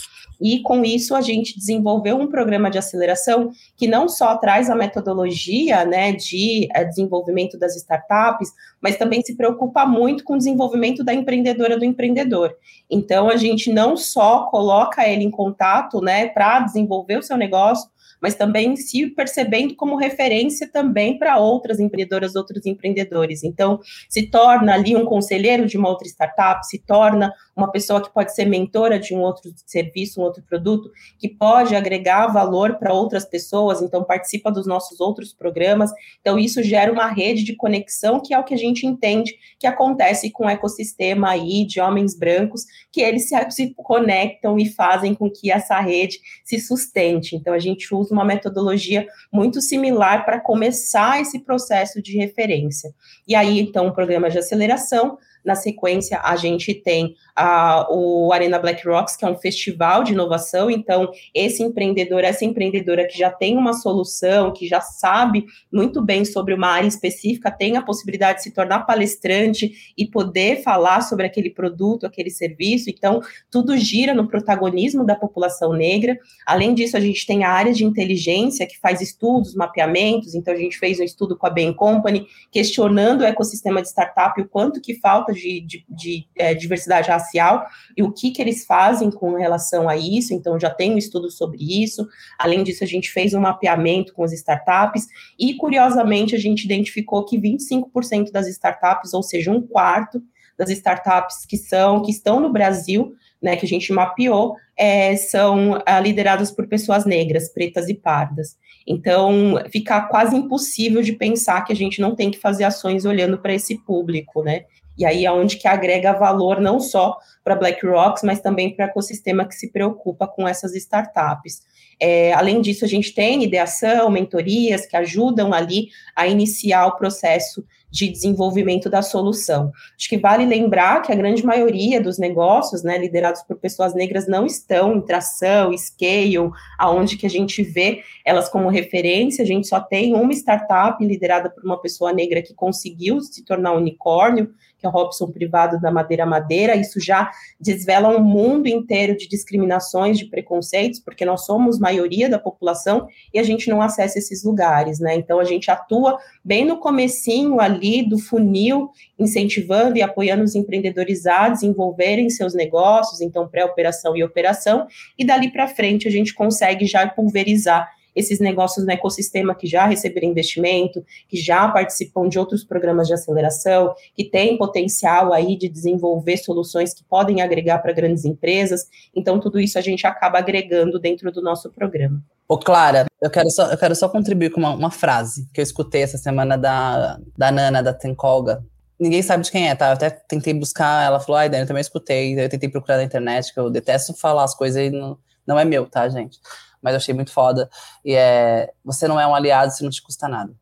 E com isso a gente desenvolveu um programa de aceleração que não só traz a metodologia, né, de eh, desenvolvimento das startups, mas também se preocupa muito com o desenvolvimento da empreendedora do empreendedor. Então a gente não só coloca ele em contato, né, para desenvolver o seu negócio, mas também se percebendo como referência também para outras empreendedoras, outros empreendedores. Então, se torna ali um conselheiro de uma outra startup, se torna uma pessoa que pode ser mentora de um outro serviço, um outro produto, que pode agregar valor para outras pessoas, então participa dos nossos outros programas. Então, isso gera uma rede de conexão, que é o que a gente entende que acontece com o ecossistema aí de homens brancos, que eles se, se conectam e fazem com que essa rede se sustente. Então, a gente usa uma metodologia muito similar para começar esse processo de referência. E aí, então, o programa de aceleração na sequência, a gente tem a, o Arena Black Rocks, que é um festival de inovação. Então, esse empreendedor, essa empreendedora que já tem uma solução, que já sabe muito bem sobre uma área específica, tem a possibilidade de se tornar palestrante e poder falar sobre aquele produto, aquele serviço. Então, tudo gira no protagonismo da população negra. Além disso, a gente tem a área de inteligência que faz estudos, mapeamentos. Então, a gente fez um estudo com a Bain Company, questionando o ecossistema de startup, o quanto que falta de, de, de é, diversidade racial e o que, que eles fazem com relação a isso. Então, já tem um estudo sobre isso. Além disso, a gente fez um mapeamento com as startups e, curiosamente, a gente identificou que 25% das startups, ou seja, um quarto das startups que são que estão no Brasil, né, que a gente mapeou, é, são é, lideradas por pessoas negras, pretas e pardas. Então, fica quase impossível de pensar que a gente não tem que fazer ações olhando para esse público, né? E aí é onde que agrega valor não só para BlackRock, mas também para o ecossistema que se preocupa com essas startups. É, além disso, a gente tem ideação, mentorias que ajudam ali a iniciar o processo de desenvolvimento da solução. Acho que vale lembrar que a grande maioria dos negócios, né, liderados por pessoas negras, não estão em tração, scale, aonde que a gente vê elas como referência. A gente só tem uma startup liderada por uma pessoa negra que conseguiu se tornar unicórnio, que é o Robson Privado da Madeira Madeira. Isso já desvela um mundo inteiro de discriminações, de preconceitos, porque nós somos maioria da população e a gente não acessa esses lugares, né? Então a gente atua bem no comecinho ali do funil, incentivando e apoiando os empreendedores a desenvolverem seus negócios, então pré-operação e operação, e dali para frente a gente consegue já pulverizar esses negócios no ecossistema que já receberam investimento, que já participam de outros programas de aceleração, que têm potencial aí de desenvolver soluções que podem agregar para grandes empresas. Então, tudo isso a gente acaba agregando dentro do nosso programa. Ô, Clara, eu quero só, eu quero só contribuir com uma, uma frase que eu escutei essa semana da, da Nana, da Tenkolga, ninguém sabe de quem é, tá? Eu até tentei buscar, ela falou, ai, Dani, eu também escutei, eu tentei procurar na internet, que eu detesto falar as coisas e não, não é meu, tá, gente? Mas eu achei muito foda. E é, você não é um aliado se não te custa nada.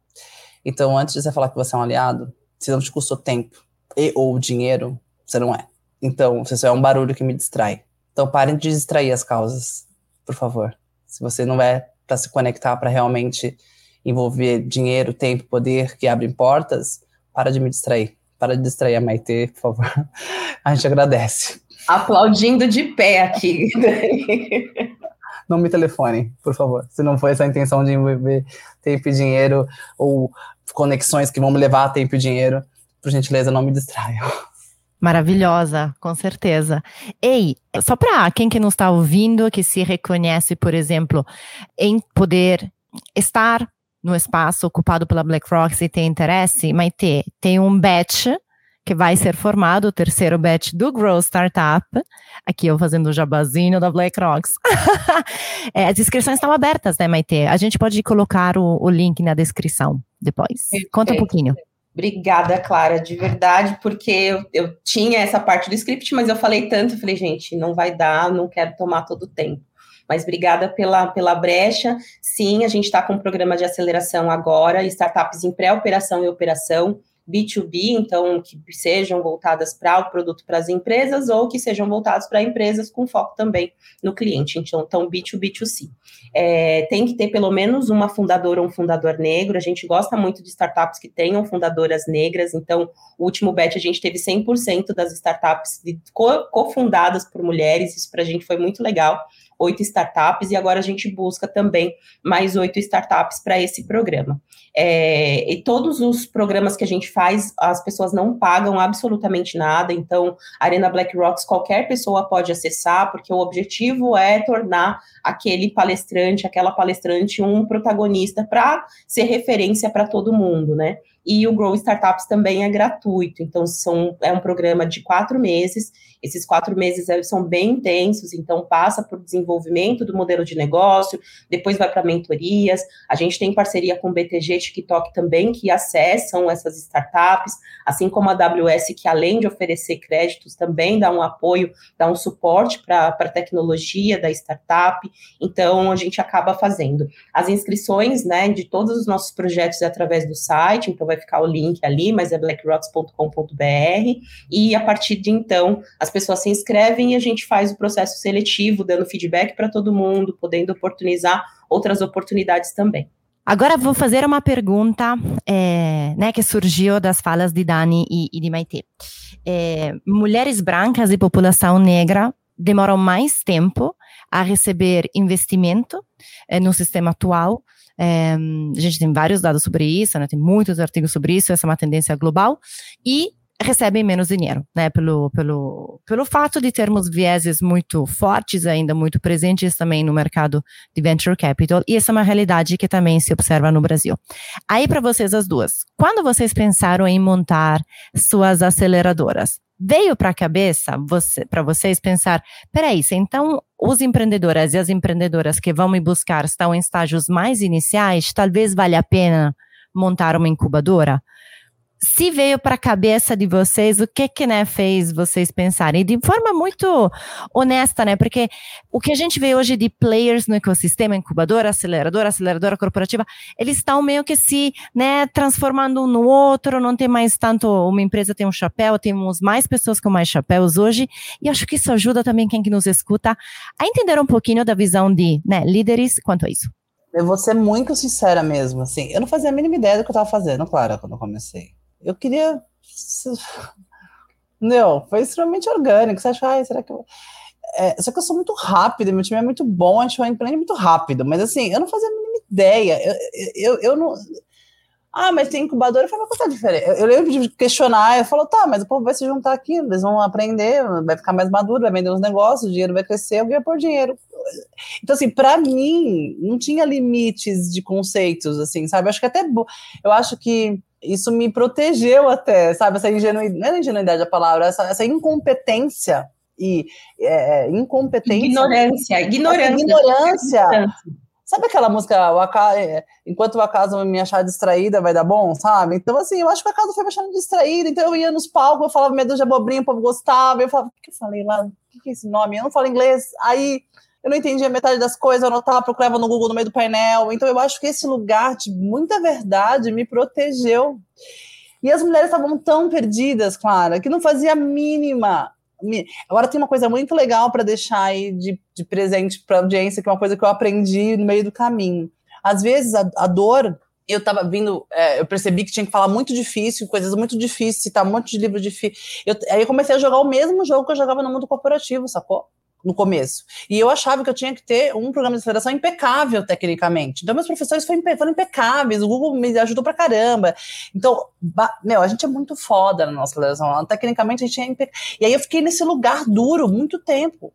Então, antes de você falar que você é um aliado, se não te custou tempo e ou dinheiro, você não é. Então, você só é um barulho que me distrai. Então, parem de distrair as causas, por favor. Se você não é para se conectar, para realmente envolver dinheiro, tempo, poder que abrem portas, para de me distrair. Para de distrair a Maite, por favor. A gente agradece. Aplaudindo de pé aqui. não me telefone, por favor. Se não for essa a intenção de envolver tempo e dinheiro ou conexões que vão me levar a tempo e dinheiro, por gentileza, não me distraiam. Maravilhosa, com certeza. Ei, só para quem que não está ouvindo, que se reconhece, por exemplo, em poder estar no espaço ocupado pela BlackRock, se tem interesse, Maite, tem um batch que vai ser formado, o terceiro batch do Grow Startup. Aqui eu fazendo o jabazinho da BlackRock. é, as inscrições estão abertas, né, Maite? A gente pode colocar o, o link na descrição depois. Perfeito. Conta um pouquinho. Obrigada, Clara, de verdade, porque eu, eu, tinha essa parte do script, mas eu falei tanto, eu falei, gente, não vai dar, não quero tomar todo o tempo. Mas obrigada pela, pela brecha. Sim, a gente está com um programa de aceleração agora, startups em pré-operação e operação. B2B, então que sejam voltadas para o produto para as empresas ou que sejam voltadas para empresas com foco também no cliente, então, então B2B2C. É, tem que ter pelo menos uma fundadora ou um fundador negro, a gente gosta muito de startups que tenham fundadoras negras, então o último batch a gente teve 100% das startups cofundadas por mulheres, isso para a gente foi muito legal oito startups, e agora a gente busca também mais oito startups para esse programa. É, e todos os programas que a gente faz, as pessoas não pagam absolutamente nada, então, Arena Black Rocks qualquer pessoa pode acessar, porque o objetivo é tornar aquele palestrante, aquela palestrante, um protagonista para ser referência para todo mundo, né? E o Grow Startups também é gratuito, então são, é um programa de quatro meses esses quatro meses são bem intensos, então passa por desenvolvimento do modelo de negócio, depois vai para mentorias. A gente tem parceria com o BTG TikTok também, que acessam essas startups, assim como a AWS, que além de oferecer créditos, também dá um apoio, dá um suporte para a tecnologia da startup. Então, a gente acaba fazendo. As inscrições né, de todos os nossos projetos é através do site, então vai ficar o link ali, mas é blackrocks.com.br. E a partir de então, as as pessoas se inscrevem e a gente faz o processo seletivo, dando feedback para todo mundo, podendo oportunizar outras oportunidades também. Agora vou fazer uma pergunta é, né, que surgiu das falas de Dani e, e de Maite. É, mulheres brancas e população negra demoram mais tempo a receber investimento é, no sistema atual. É, a gente tem vários dados sobre isso, né, tem muitos artigos sobre isso, essa é uma tendência global. E recebem menos dinheiro, né? Pelo, pelo, pelo fato de termos vieses muito fortes, ainda muito presentes também no mercado de venture capital, e essa é uma realidade que também se observa no Brasil. Aí, para vocês, as duas, quando vocês pensaram em montar suas aceleradoras, veio para a cabeça você, para vocês pensar: peraí, se então os empreendedoras e as empreendedoras que vão me buscar estão em estágios mais iniciais, talvez valha a pena montar uma incubadora? Se veio para a cabeça de vocês, o que que né, fez vocês pensarem? De forma muito honesta, né? Porque o que a gente vê hoje de players no ecossistema, incubadora, aceleradora, aceleradora corporativa, eles estão meio que se né, transformando um no outro, não tem mais tanto uma empresa tem um chapéu, temos mais pessoas com mais chapéus hoje, e acho que isso ajuda também quem que nos escuta a entender um pouquinho da visão de né, líderes quanto a isso. Eu vou ser muito sincera mesmo, assim, eu não fazia a mínima ideia do que eu estava fazendo, claro, quando eu comecei eu queria. Não, foi extremamente orgânico. Você acha, ai, será que eu. É, só que eu sou muito rápido, meu time é muito bom, a gente vai empreender muito rápido, mas assim, eu não fazia a mínima ideia. Eu, eu, eu não. Ah, mas tem incubador, eu falei, mas qual tá diferente? Eu, eu lembro de questionar, eu falo, tá, mas o povo vai se juntar aqui, eles vão aprender, vai ficar mais maduro, vai vender os negócios, o dinheiro vai crescer, alguém vai pôr dinheiro. Então, assim, para mim, não tinha limites de conceitos, assim, sabe? Eu acho que até. Eu acho que isso me protegeu até, sabe? Essa ingenuidade, não é ingenuidade a palavra, essa, essa incompetência e é, é incompetência. Ignorância, ignorância. Ignorância. Sabe aquela música, o acaso, é, enquanto o acaso me achar distraída, vai dar bom, sabe? Então, assim, eu acho que o acaso foi me achando distraída, então eu ia nos palcos, eu falava medo de abobrinha, o povo gostava, eu falava, o que eu falei lá? O que é esse nome? Eu não falo inglês. Aí eu não entendia metade das coisas, eu anotava, procurava no Google no meio do painel. Então eu acho que esse lugar de muita verdade me protegeu. E as mulheres estavam tão perdidas, Clara, que não fazia a mínima. Agora tem uma coisa muito legal para deixar aí de, de presente para a audiência, que é uma coisa que eu aprendi no meio do caminho. Às vezes a, a dor eu estava vindo, é, eu percebi que tinha que falar muito difícil, coisas muito difíceis, citar um monte de livro difícil. Eu, aí eu comecei a jogar o mesmo jogo que eu jogava no mundo corporativo, sacou? No começo. E eu achava que eu tinha que ter um programa de aceleração impecável tecnicamente. Então, meus professores foram, foram impecáveis, o Google me ajudou pra caramba. Então, meu, a gente é muito foda na nossa aceleração. Tecnicamente, a gente é impecável. E aí eu fiquei nesse lugar duro muito tempo.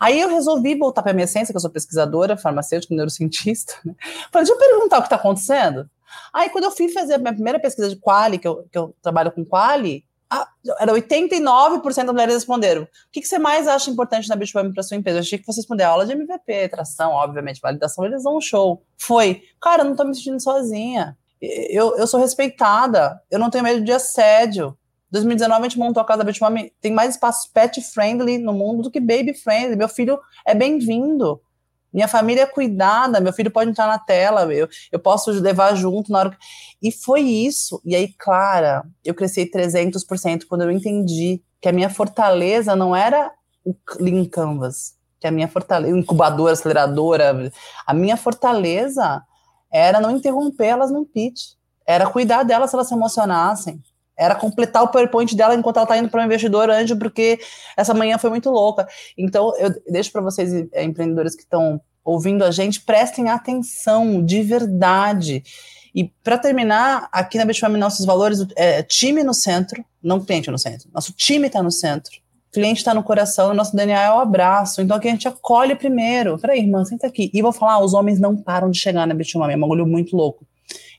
Aí eu resolvi voltar para minha essência, que eu sou pesquisadora, farmacêutica, neurocientista. Né? Falei, deixa eu perguntar o que está acontecendo. Aí, quando eu fui fazer a minha primeira pesquisa de quali, que eu, que eu trabalho com quali, ah, era 89% das mulheres responderam. O que, que, você mais acha importante na Bitweb para sua empresa? Eu achei que você responder aula de MVP, tração, obviamente, validação, eles dão um show. Foi, cara, eu não tô me sentindo sozinha. Eu, eu sou respeitada, eu não tenho medo de assédio. 2019 a gente montou a casa da Bitmami, tem mais espaços pet friendly no mundo do que baby friendly. Meu filho é bem-vindo. Minha família é cuidada, meu filho pode entrar na tela, eu, eu posso levar junto na hora. Que... E foi isso. E aí, Clara, eu cresci 300% quando eu entendi que a minha fortaleza não era o Lean Canvas, que a minha fortaleza, incubadora, aceleradora, a minha fortaleza era não interromper elas no pitch, era cuidar delas se elas se emocionassem, era completar o PowerPoint dela enquanto ela está indo para o investidor anjo, porque essa manhã foi muito louca. Então, eu deixo para vocês, é, empreendedores que estão ouvindo a gente, prestem atenção de verdade. E para terminar, aqui na Bitfam, nossos valores é time no centro, não cliente no centro. Nosso time está no centro. Cliente está no coração, nosso DNA é o abraço. Então aqui a gente acolhe primeiro. Peraí, irmã, senta aqui. E vou falar, os homens não param de chegar na Bitfam, é um bagulho muito louco.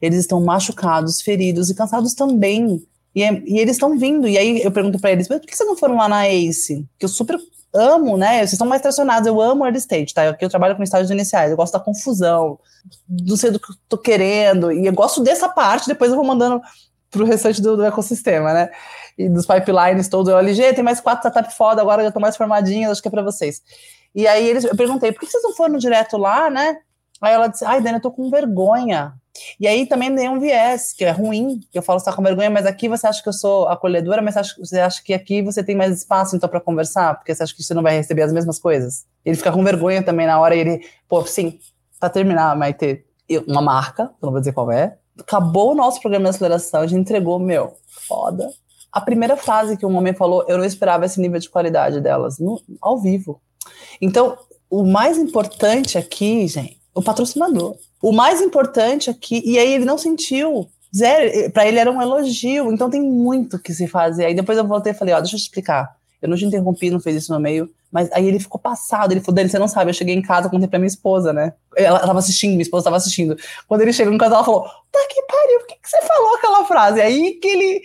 Eles estão machucados, feridos e cansados também e, é, e eles estão vindo. E aí eu pergunto para eles, mas por que vocês não foram lá na ACE? Que eu super amo, né? Vocês estão mais tracionados. Eu amo early stage, tá? Aqui eu trabalho com estágios iniciais. Eu gosto da confusão, do sei do que eu tô querendo. E eu gosto dessa parte, depois eu vou mandando pro restante do, do ecossistema, né? E dos pipelines todo. Eu, LG, tem mais quatro startups foda, agora eu tô mais formadinha, acho que é para vocês. E aí eles, eu perguntei, por que vocês não foram direto lá, né? Aí ela disse, ai, Dani, eu tô com vergonha. E aí também tem um viés, que é ruim, que eu falo, você tá com vergonha, mas aqui você acha que eu sou acolhedora, mas você acha que aqui você tem mais espaço, então, para conversar, porque você acha que você não vai receber as mesmas coisas. Ele fica com vergonha também na hora e ele, pô, sim, para terminar, Maite, uma marca, não vou dizer qual é, acabou o nosso programa de aceleração, a gente entregou, meu, foda. A primeira frase que um homem falou, eu não esperava esse nível de qualidade delas, no, ao vivo. Então, o mais importante aqui, gente, o patrocinador. O mais importante aqui, e aí ele não sentiu, zero, para ele era um elogio, então tem muito que se fazer. Aí depois eu voltei e falei, ó, deixa eu te explicar. Eu não te interrompi, não fez isso no meio, mas aí ele ficou passado, ele falou, Dani, você não sabe, eu cheguei em casa, contei pra minha esposa, né? Ela tava assistindo, minha esposa tava assistindo. Quando ele chegou em casa, ela falou, tá que pariu, por que, que você falou aquela frase? Aí que ele...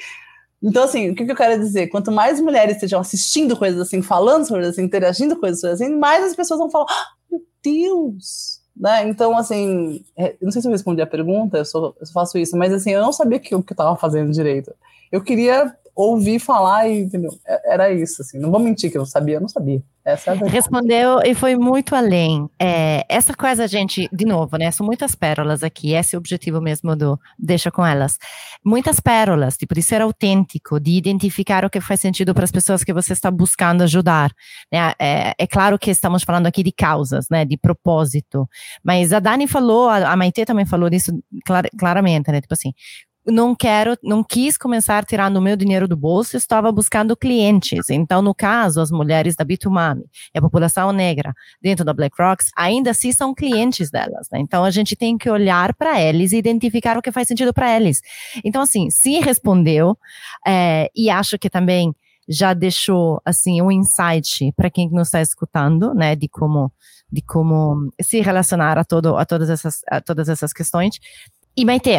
Então, assim, o que, que eu quero dizer? Quanto mais mulheres estejam assistindo coisas assim, falando sobre assim, interagindo com coisas assim, mais as pessoas vão falar, ah, meu Deus, né? Então, assim, é, não sei se eu respondi a pergunta, eu, eu faço isso, mas assim, eu não sabia que, o que eu estava fazendo direito. Eu queria ouvir falar e, entendeu? É, era isso, assim. Não vou mentir que eu sabia, eu não sabia. Essa é Respondeu e foi muito além. É, essa coisa, gente, de novo, né? São muitas pérolas aqui. Esse é o objetivo mesmo do Deixa com Elas. Muitas pérolas, tipo, de ser autêntico, de identificar o que faz sentido para as pessoas que você está buscando ajudar. Né? É, é, claro que estamos falando aqui de causas, né? De propósito. Mas a Dani falou, a Maite também falou disso clar, claramente, né? Tipo assim, não quero, não quis começar tirando o meu dinheiro do bolso, estava buscando clientes. Então, no caso, as mulheres da Bitumami e a população negra dentro da BlackRock ainda assim são clientes delas. Né? Então, a gente tem que olhar para eles e identificar o que faz sentido para eles. Então, assim, se respondeu é, e acho que também já deixou assim um insight para quem não está escutando, né, de como de como se relacionar a todo a todas essas a todas essas questões. E Maite,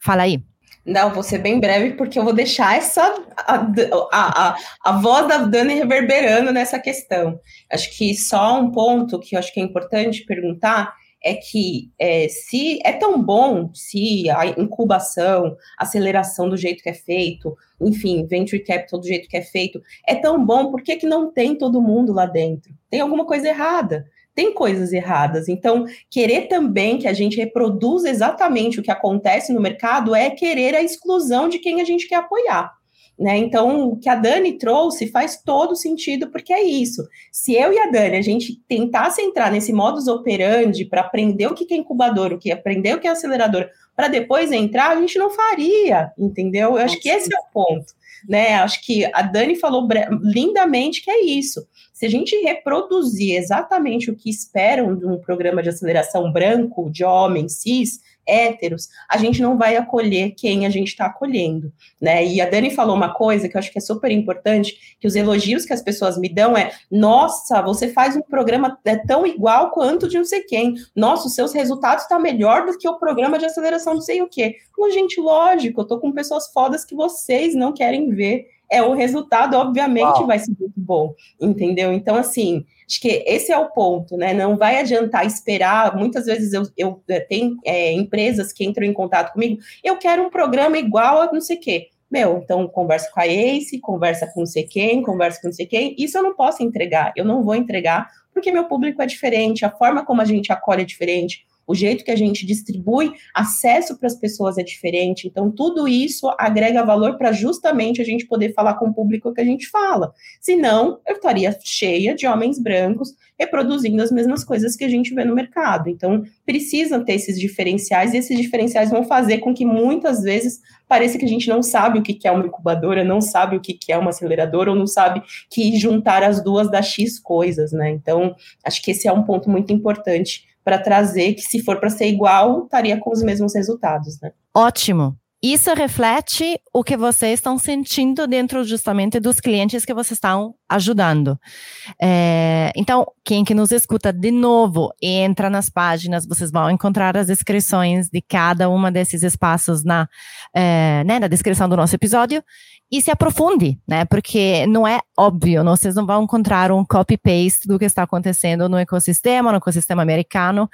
fala aí. Não, vou ser bem breve, porque eu vou deixar essa a, a, a, a voz da Dani reverberando nessa questão. Acho que só um ponto que eu acho que é importante perguntar é que é, se é tão bom se a incubação, aceleração do jeito que é feito, enfim, venture capital do jeito que é feito, é tão bom, por que, que não tem todo mundo lá dentro? Tem alguma coisa errada tem coisas erradas. Então, querer também que a gente reproduza exatamente o que acontece no mercado é querer a exclusão de quem a gente quer apoiar. Né? Então, o que a Dani trouxe faz todo sentido, porque é isso. Se eu e a Dani a gente tentasse entrar nesse modus operandi para aprender o que é incubador, o que aprender o que é acelerador, para depois entrar, a gente não faria, entendeu? Eu acho que esse é o ponto. Né? Acho que a Dani falou lindamente que é isso. Se a gente reproduzir exatamente o que esperam de um programa de aceleração branco, de homens cis, héteros, a gente não vai acolher quem a gente está acolhendo, né? E a Dani falou uma coisa que eu acho que é super importante, que os elogios que as pessoas me dão é, nossa, você faz um programa é tão igual quanto de não sei quem, nossa, os seus resultados estão tá melhor do que o programa de aceleração não sei o quê. Bom, gente, lógico, eu tô com pessoas fodas que vocês não querem ver, é o resultado, obviamente, Uau. vai ser muito bom, entendeu? Então, assim, acho que esse é o ponto, né? Não vai adiantar esperar. Muitas vezes eu, eu eh, tenho é, empresas que entram em contato comigo, eu quero um programa igual a não sei o quê. Meu, então conversa com a Ace, conversa com não sei quem, conversa com não sei quem. Isso eu não posso entregar, eu não vou entregar, porque meu público é diferente, a forma como a gente acolhe é diferente, o jeito que a gente distribui acesso para as pessoas é diferente. Então, tudo isso agrega valor para justamente a gente poder falar com o público que a gente fala. Senão, eu estaria cheia de homens brancos reproduzindo as mesmas coisas que a gente vê no mercado. Então, precisam ter esses diferenciais, e esses diferenciais vão fazer com que muitas vezes pareça que a gente não sabe o que é uma incubadora, não sabe o que é uma aceleradora, ou não sabe que juntar as duas dá X coisas, né? Então, acho que esse é um ponto muito importante para trazer que, se for para ser igual, estaria com os mesmos resultados, né? Ótimo. Isso reflete o que vocês estão sentindo dentro justamente dos clientes que vocês estão ajudando. É, então, quem que nos escuta de novo, entra nas páginas, vocês vão encontrar as descrições de cada uma desses espaços na, é, né, na descrição do nosso episódio e se aprofunde, né? Porque não é óbvio, não, vocês não vão encontrar um copy-paste do que está acontecendo no ecossistema, no ecossistema americano.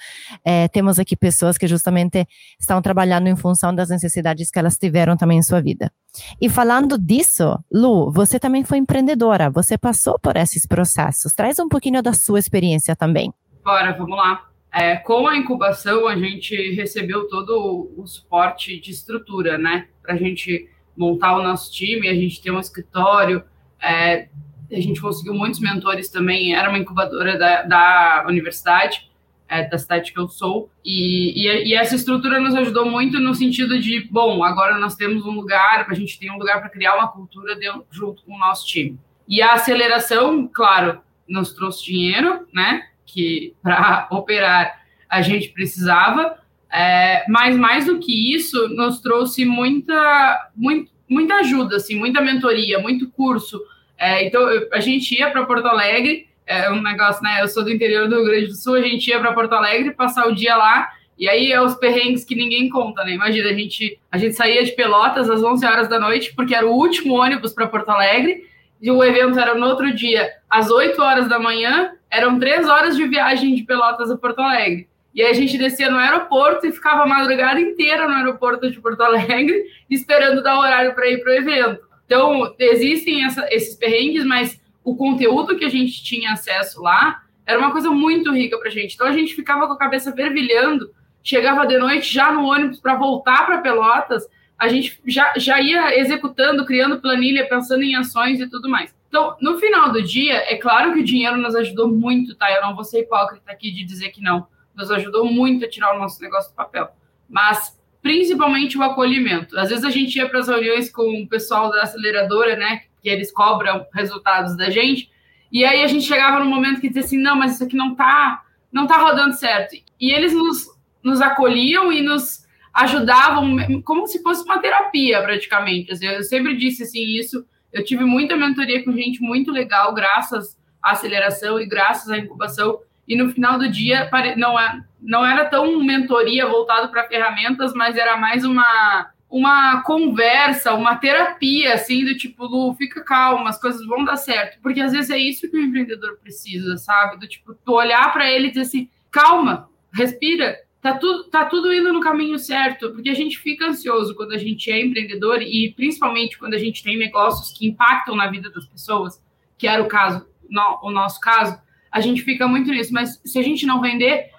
É, temos aqui pessoas que justamente estão trabalhando em função das necessidades que elas tiveram também em sua vida. E falando disso, Lu, você também foi empreendedora, você passou por esses processos. Traz um pouquinho da sua experiência também. Bora, vamos lá. É, com a incubação, a gente recebeu todo o suporte de estrutura, né? Para a gente montar o nosso time, a gente tem um escritório, é, a gente conseguiu muitos mentores também, era uma incubadora da, da universidade, é, da cidade que eu sou, e, e, e, essa estrutura nos ajudou muito no sentido de, bom, agora nós temos um lugar, a gente tem um lugar para criar uma cultura de, junto com o nosso time. E a aceleração, claro, nos trouxe dinheiro, né, que para operar a gente precisava, é, mas mais do que isso, nos trouxe muita, muito, muita ajuda, assim, muita mentoria, muito curso. É, então, a gente ia para Porto Alegre, é um negócio, né? Eu sou do interior do Rio Grande do Sul, a gente ia para Porto Alegre, passar o dia lá, e aí é os perrengues que ninguém conta, né? Imagina, a gente, a gente saía de Pelotas às 11 horas da noite, porque era o último ônibus para Porto Alegre, e o evento era no outro dia, às 8 horas da manhã, eram três horas de viagem de Pelotas a Porto Alegre. E aí a gente descia no aeroporto e ficava a madrugada inteira no aeroporto de Porto Alegre, esperando dar horário para ir para o evento. Então, existem essa, esses perrengues, mas o conteúdo que a gente tinha acesso lá era uma coisa muito rica para a gente. Então, a gente ficava com a cabeça fervilhando, chegava de noite já no ônibus para voltar para Pelotas, a gente já, já ia executando, criando planilha, pensando em ações e tudo mais. Então, no final do dia, é claro que o dinheiro nos ajudou muito, tá? Eu não vou ser hipócrita aqui de dizer que não nos ajudou muito a tirar o nosso negócio do papel. Mas principalmente o acolhimento. Às vezes a gente ia para as reuniões com o pessoal da aceleradora, né, que eles cobram resultados da gente, e aí a gente chegava no momento que dizia assim, não, mas isso aqui não tá, não tá rodando certo. E eles nos, nos acolhiam e nos ajudavam como se fosse uma terapia, praticamente. Assim, eu sempre disse assim isso, eu tive muita mentoria com gente muito legal, graças à aceleração e graças à incubação, e no final do dia não, é, não era tão mentoria voltado para ferramentas, mas era mais uma uma conversa, uma terapia, assim, do tipo, Lu, fica calma, as coisas vão dar certo. Porque às vezes é isso que o empreendedor precisa, sabe? Do tipo, tu olhar para ele e dizer assim, calma, respira, tá tudo, tá tudo indo no caminho certo. Porque a gente fica ansioso quando a gente é empreendedor e principalmente quando a gente tem negócios que impactam na vida das pessoas, que era o caso, no, o nosso caso, a gente fica muito nisso. Mas se a gente não vender,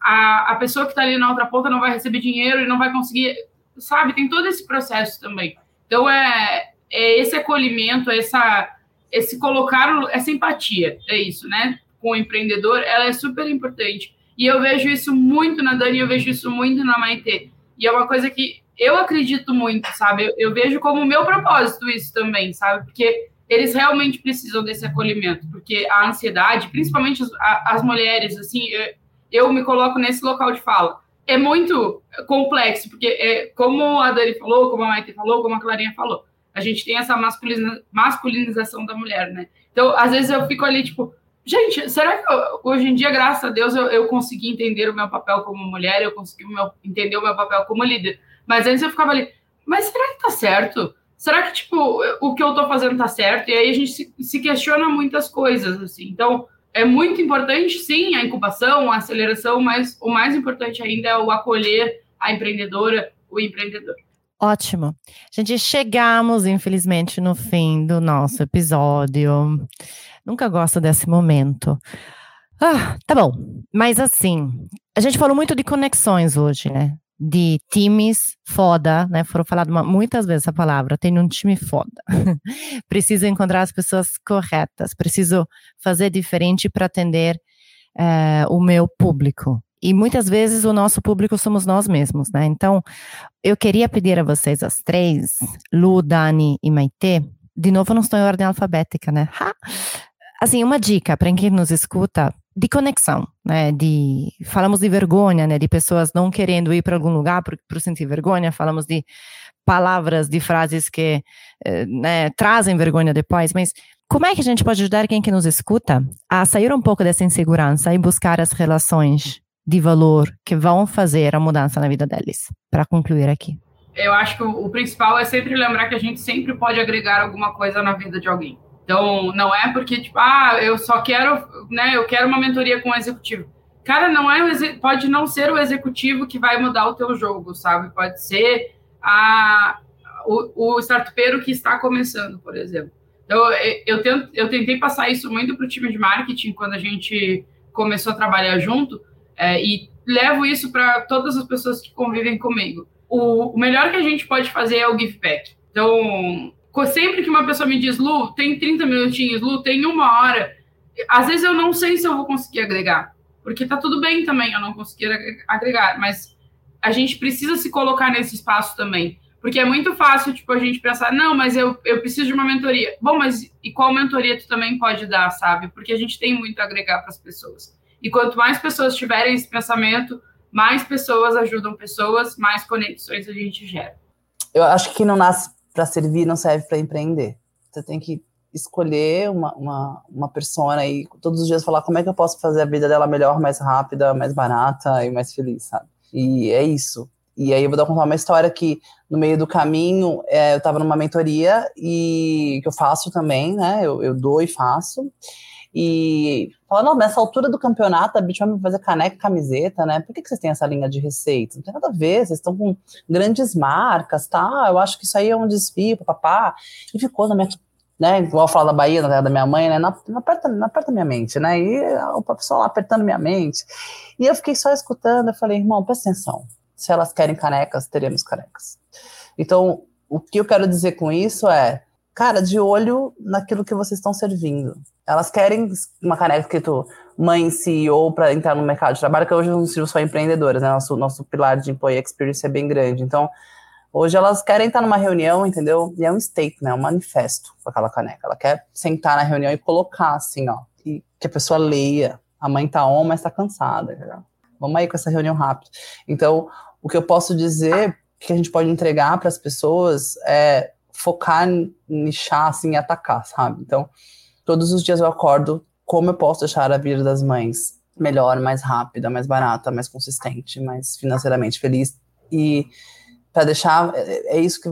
a, a pessoa que está ali na outra ponta não vai receber dinheiro e não vai conseguir, sabe? Tem todo esse processo também. Então, é, é esse acolhimento, essa, esse colocar, essa empatia, é isso, né? Com o empreendedor, ela é super importante. E eu vejo isso muito na Dani, eu vejo isso muito na Maite. E é uma coisa que eu acredito muito, sabe? Eu, eu vejo como meu propósito isso também, sabe? Porque eles realmente precisam desse acolhimento, porque a ansiedade, principalmente as, as mulheres, assim, eu, eu, me coloco nesse local de fala, é muito complexo, porque é, como a Dani falou, como a Maite falou, como a Clarinha falou, a gente tem essa masculiniza, masculinização da mulher, né? Então, às vezes eu fico ali, tipo, gente, será que eu, hoje em dia, graças a Deus, eu, eu, consegui entender o meu papel como mulher, eu consegui meu, entender o meu papel como líder, mas antes eu ficava ali, mas será que tá certo? Será que, tipo, o que eu tô fazendo tá certo? E aí a gente se, se questiona muitas coisas, assim. Então, é muito importante, sim, a incubação, a aceleração, mas o mais importante ainda é o acolher a empreendedora, o empreendedor. Ótimo. Gente, chegamos, infelizmente, no fim do nosso episódio. Nunca gosto desse momento. Ah, tá bom. Mas assim, a gente falou muito de conexões hoje, né? De times foda, né? Foram faladas muitas vezes essa palavra. Tenho um time foda. preciso encontrar as pessoas corretas. Preciso fazer diferente para atender é, o meu público. E muitas vezes o nosso público somos nós mesmos, né? Então, eu queria pedir a vocês, as três, Lu, Dani e Maite, de novo, não estou em ordem alfabética, né? Ha! Assim, uma dica para quem nos escuta, de conexão, né? De falamos de vergonha, né? De pessoas não querendo ir para algum lugar por, por sentir vergonha. Falamos de palavras, de frases que eh, né, trazem vergonha depois. Mas como é que a gente pode ajudar quem que nos escuta a sair um pouco dessa insegurança e buscar as relações de valor que vão fazer a mudança na vida deles? Para concluir aqui. Eu acho que o, o principal é sempre lembrar que a gente sempre pode agregar alguma coisa na vida de alguém. Então, não é porque, tipo, ah, eu só quero, né, eu quero uma mentoria com o executivo. Cara, não é, pode não ser o executivo que vai mudar o teu jogo, sabe? Pode ser a, o, o startupeiro que está começando, por exemplo. Então, eu, tento, eu tentei passar isso muito para o time de marketing quando a gente começou a trabalhar junto é, e levo isso para todas as pessoas que convivem comigo. O, o melhor que a gente pode fazer é o give back. Então, sempre que uma pessoa me diz, Lu, tem 30 minutinhos, Lu, tem uma hora, às vezes eu não sei se eu vou conseguir agregar, porque tá tudo bem também eu não conseguir agregar, mas a gente precisa se colocar nesse espaço também, porque é muito fácil, tipo, a gente pensar, não, mas eu, eu preciso de uma mentoria. Bom, mas e qual mentoria tu também pode dar, sabe? Porque a gente tem muito a agregar para as pessoas. E quanto mais pessoas tiverem esse pensamento, mais pessoas ajudam pessoas, mais conexões a gente gera. Eu acho que não nasce para servir não serve para empreender. Você tem que escolher uma, uma, uma persona e todos os dias falar como é que eu posso fazer a vida dela melhor, mais rápida, mais barata e mais feliz, sabe? E é isso. E aí eu vou contar uma história que no meio do caminho é, eu estava numa mentoria e que eu faço também, né? Eu, eu dou e faço e fala, não, nessa altura do campeonato, a Beach vai fazer caneca camiseta, né? Por que, que vocês têm essa linha de receita? Não tem nada a ver, vocês estão com grandes marcas, tá? Eu acho que isso aí é um desvio, papá. E ficou na minha, né? Igual falar da Bahia, na terra da minha mãe, né? Na, perto, na perto da minha mente, né? E o pessoal lá apertando minha mente. E eu fiquei só escutando, eu falei, irmão, presta atenção. Se elas querem canecas, teremos canecas. Então, o que eu quero dizer com isso é, cara, de olho naquilo que vocês estão servindo. Elas querem uma caneca escrito mãe CEO para entrar no mercado de trabalho, que hoje não sirvo só empreendedoras, né? Nosso, nosso pilar de employee experience é bem grande. Então, hoje elas querem estar numa reunião, entendeu? E é um state, né? Um manifesto com aquela caneca. Ela quer sentar na reunião e colocar assim, ó, e que a pessoa leia. A mãe tá on, mas tá cansada. Entendeu? Vamos aí com essa reunião rápida. Então, o que eu posso dizer que a gente pode entregar para as pessoas é focar, nichar, assim, e atacar, sabe? Então, Todos os dias eu acordo como eu posso deixar a vida das mães melhor, mais rápida, mais barata, mais consistente, mais financeiramente feliz. E para deixar, é, é isso que,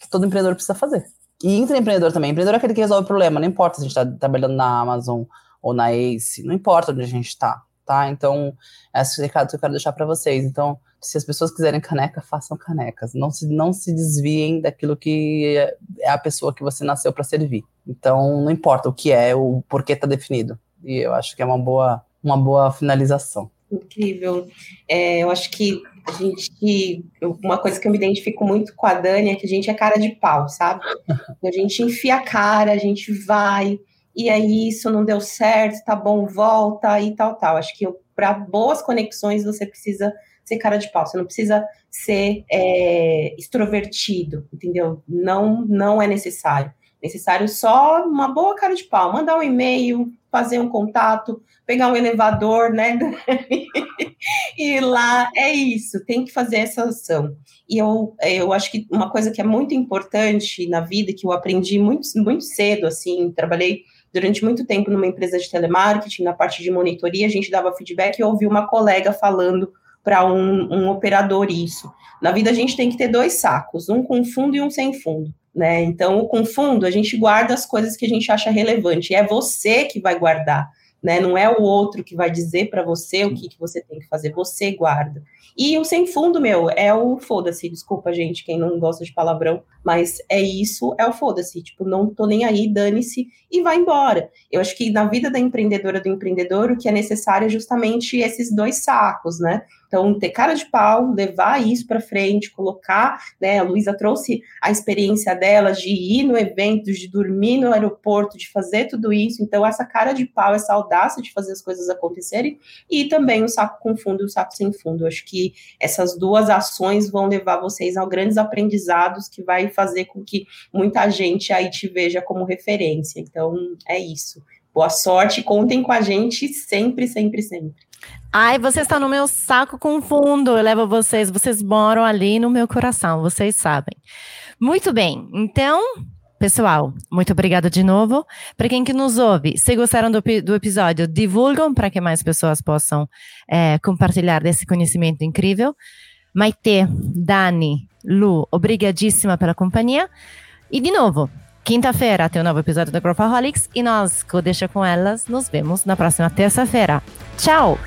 que, todo empreendedor precisa fazer. E intraempreendedor também. Empreendedor é aquele que resolve o problema, não importa se a gente está trabalhando na Amazon ou na Ace, não importa onde a gente está, tá? Então, esse é recado que eu quero deixar para vocês. Então, se as pessoas quiserem caneca, façam canecas. Não se, não se desviem daquilo que é a pessoa que você nasceu para servir. Então, não importa o que é, o porquê está definido. E eu acho que é uma boa, uma boa finalização. Incrível. É, eu acho que a gente. Uma coisa que eu me identifico muito com a Dani é que a gente é cara de pau, sabe? A gente enfia a cara, a gente vai, e aí isso não deu certo, tá bom, volta e tal, tal. Acho que para boas conexões você precisa ser cara de pau, você não precisa ser é, extrovertido, entendeu? Não, não é necessário. Necessário só uma boa cara de pau, mandar um e-mail, fazer um contato, pegar um elevador, né? e lá é isso, tem que fazer essa ação. E eu, eu acho que uma coisa que é muito importante na vida, que eu aprendi muito, muito cedo, assim, trabalhei durante muito tempo numa empresa de telemarketing, na parte de monitoria, a gente dava feedback e ouvi uma colega falando para um, um operador isso. Na vida a gente tem que ter dois sacos, um com fundo e um sem fundo. Né? Então, com fundo, a gente guarda as coisas que a gente acha relevante. E é você que vai guardar, né? Não é o outro que vai dizer para você o que, que você tem que fazer. Você guarda. E o sem fundo, meu, é o foda-se. Desculpa, gente, quem não gosta de palavrão, mas é isso, é o foda-se. Tipo, não tô nem aí, dane-se e vai embora. Eu acho que na vida da empreendedora, do empreendedor, o que é necessário é justamente esses dois sacos, né? Então, ter cara de pau, levar isso para frente, colocar, né? A Luísa trouxe a experiência dela de ir no evento, de dormir no aeroporto, de fazer tudo isso. Então, essa cara de pau, essa audácia de fazer as coisas acontecerem, e também o saco com fundo e o saco sem fundo. Eu acho que essas duas ações vão levar vocês a grandes aprendizados que vai fazer com que muita gente aí te veja como referência. Então, é isso. Boa sorte, contem com a gente sempre, sempre, sempre. Ai, você está no meu saco com fundo. Eu levo vocês, vocês moram ali no meu coração, vocês sabem. Muito bem, então, pessoal, muito obrigada de novo. Para quem que nos ouve, se gostaram do, do episódio, divulgam para que mais pessoas possam é, compartilhar desse conhecimento incrível. Maite, Dani, Lu, obrigadíssima pela companhia. E de novo, quinta-feira tem um novo episódio da Growthaholics e nós, Deixa com Elas, nos vemos na próxima terça-feira. Tchau!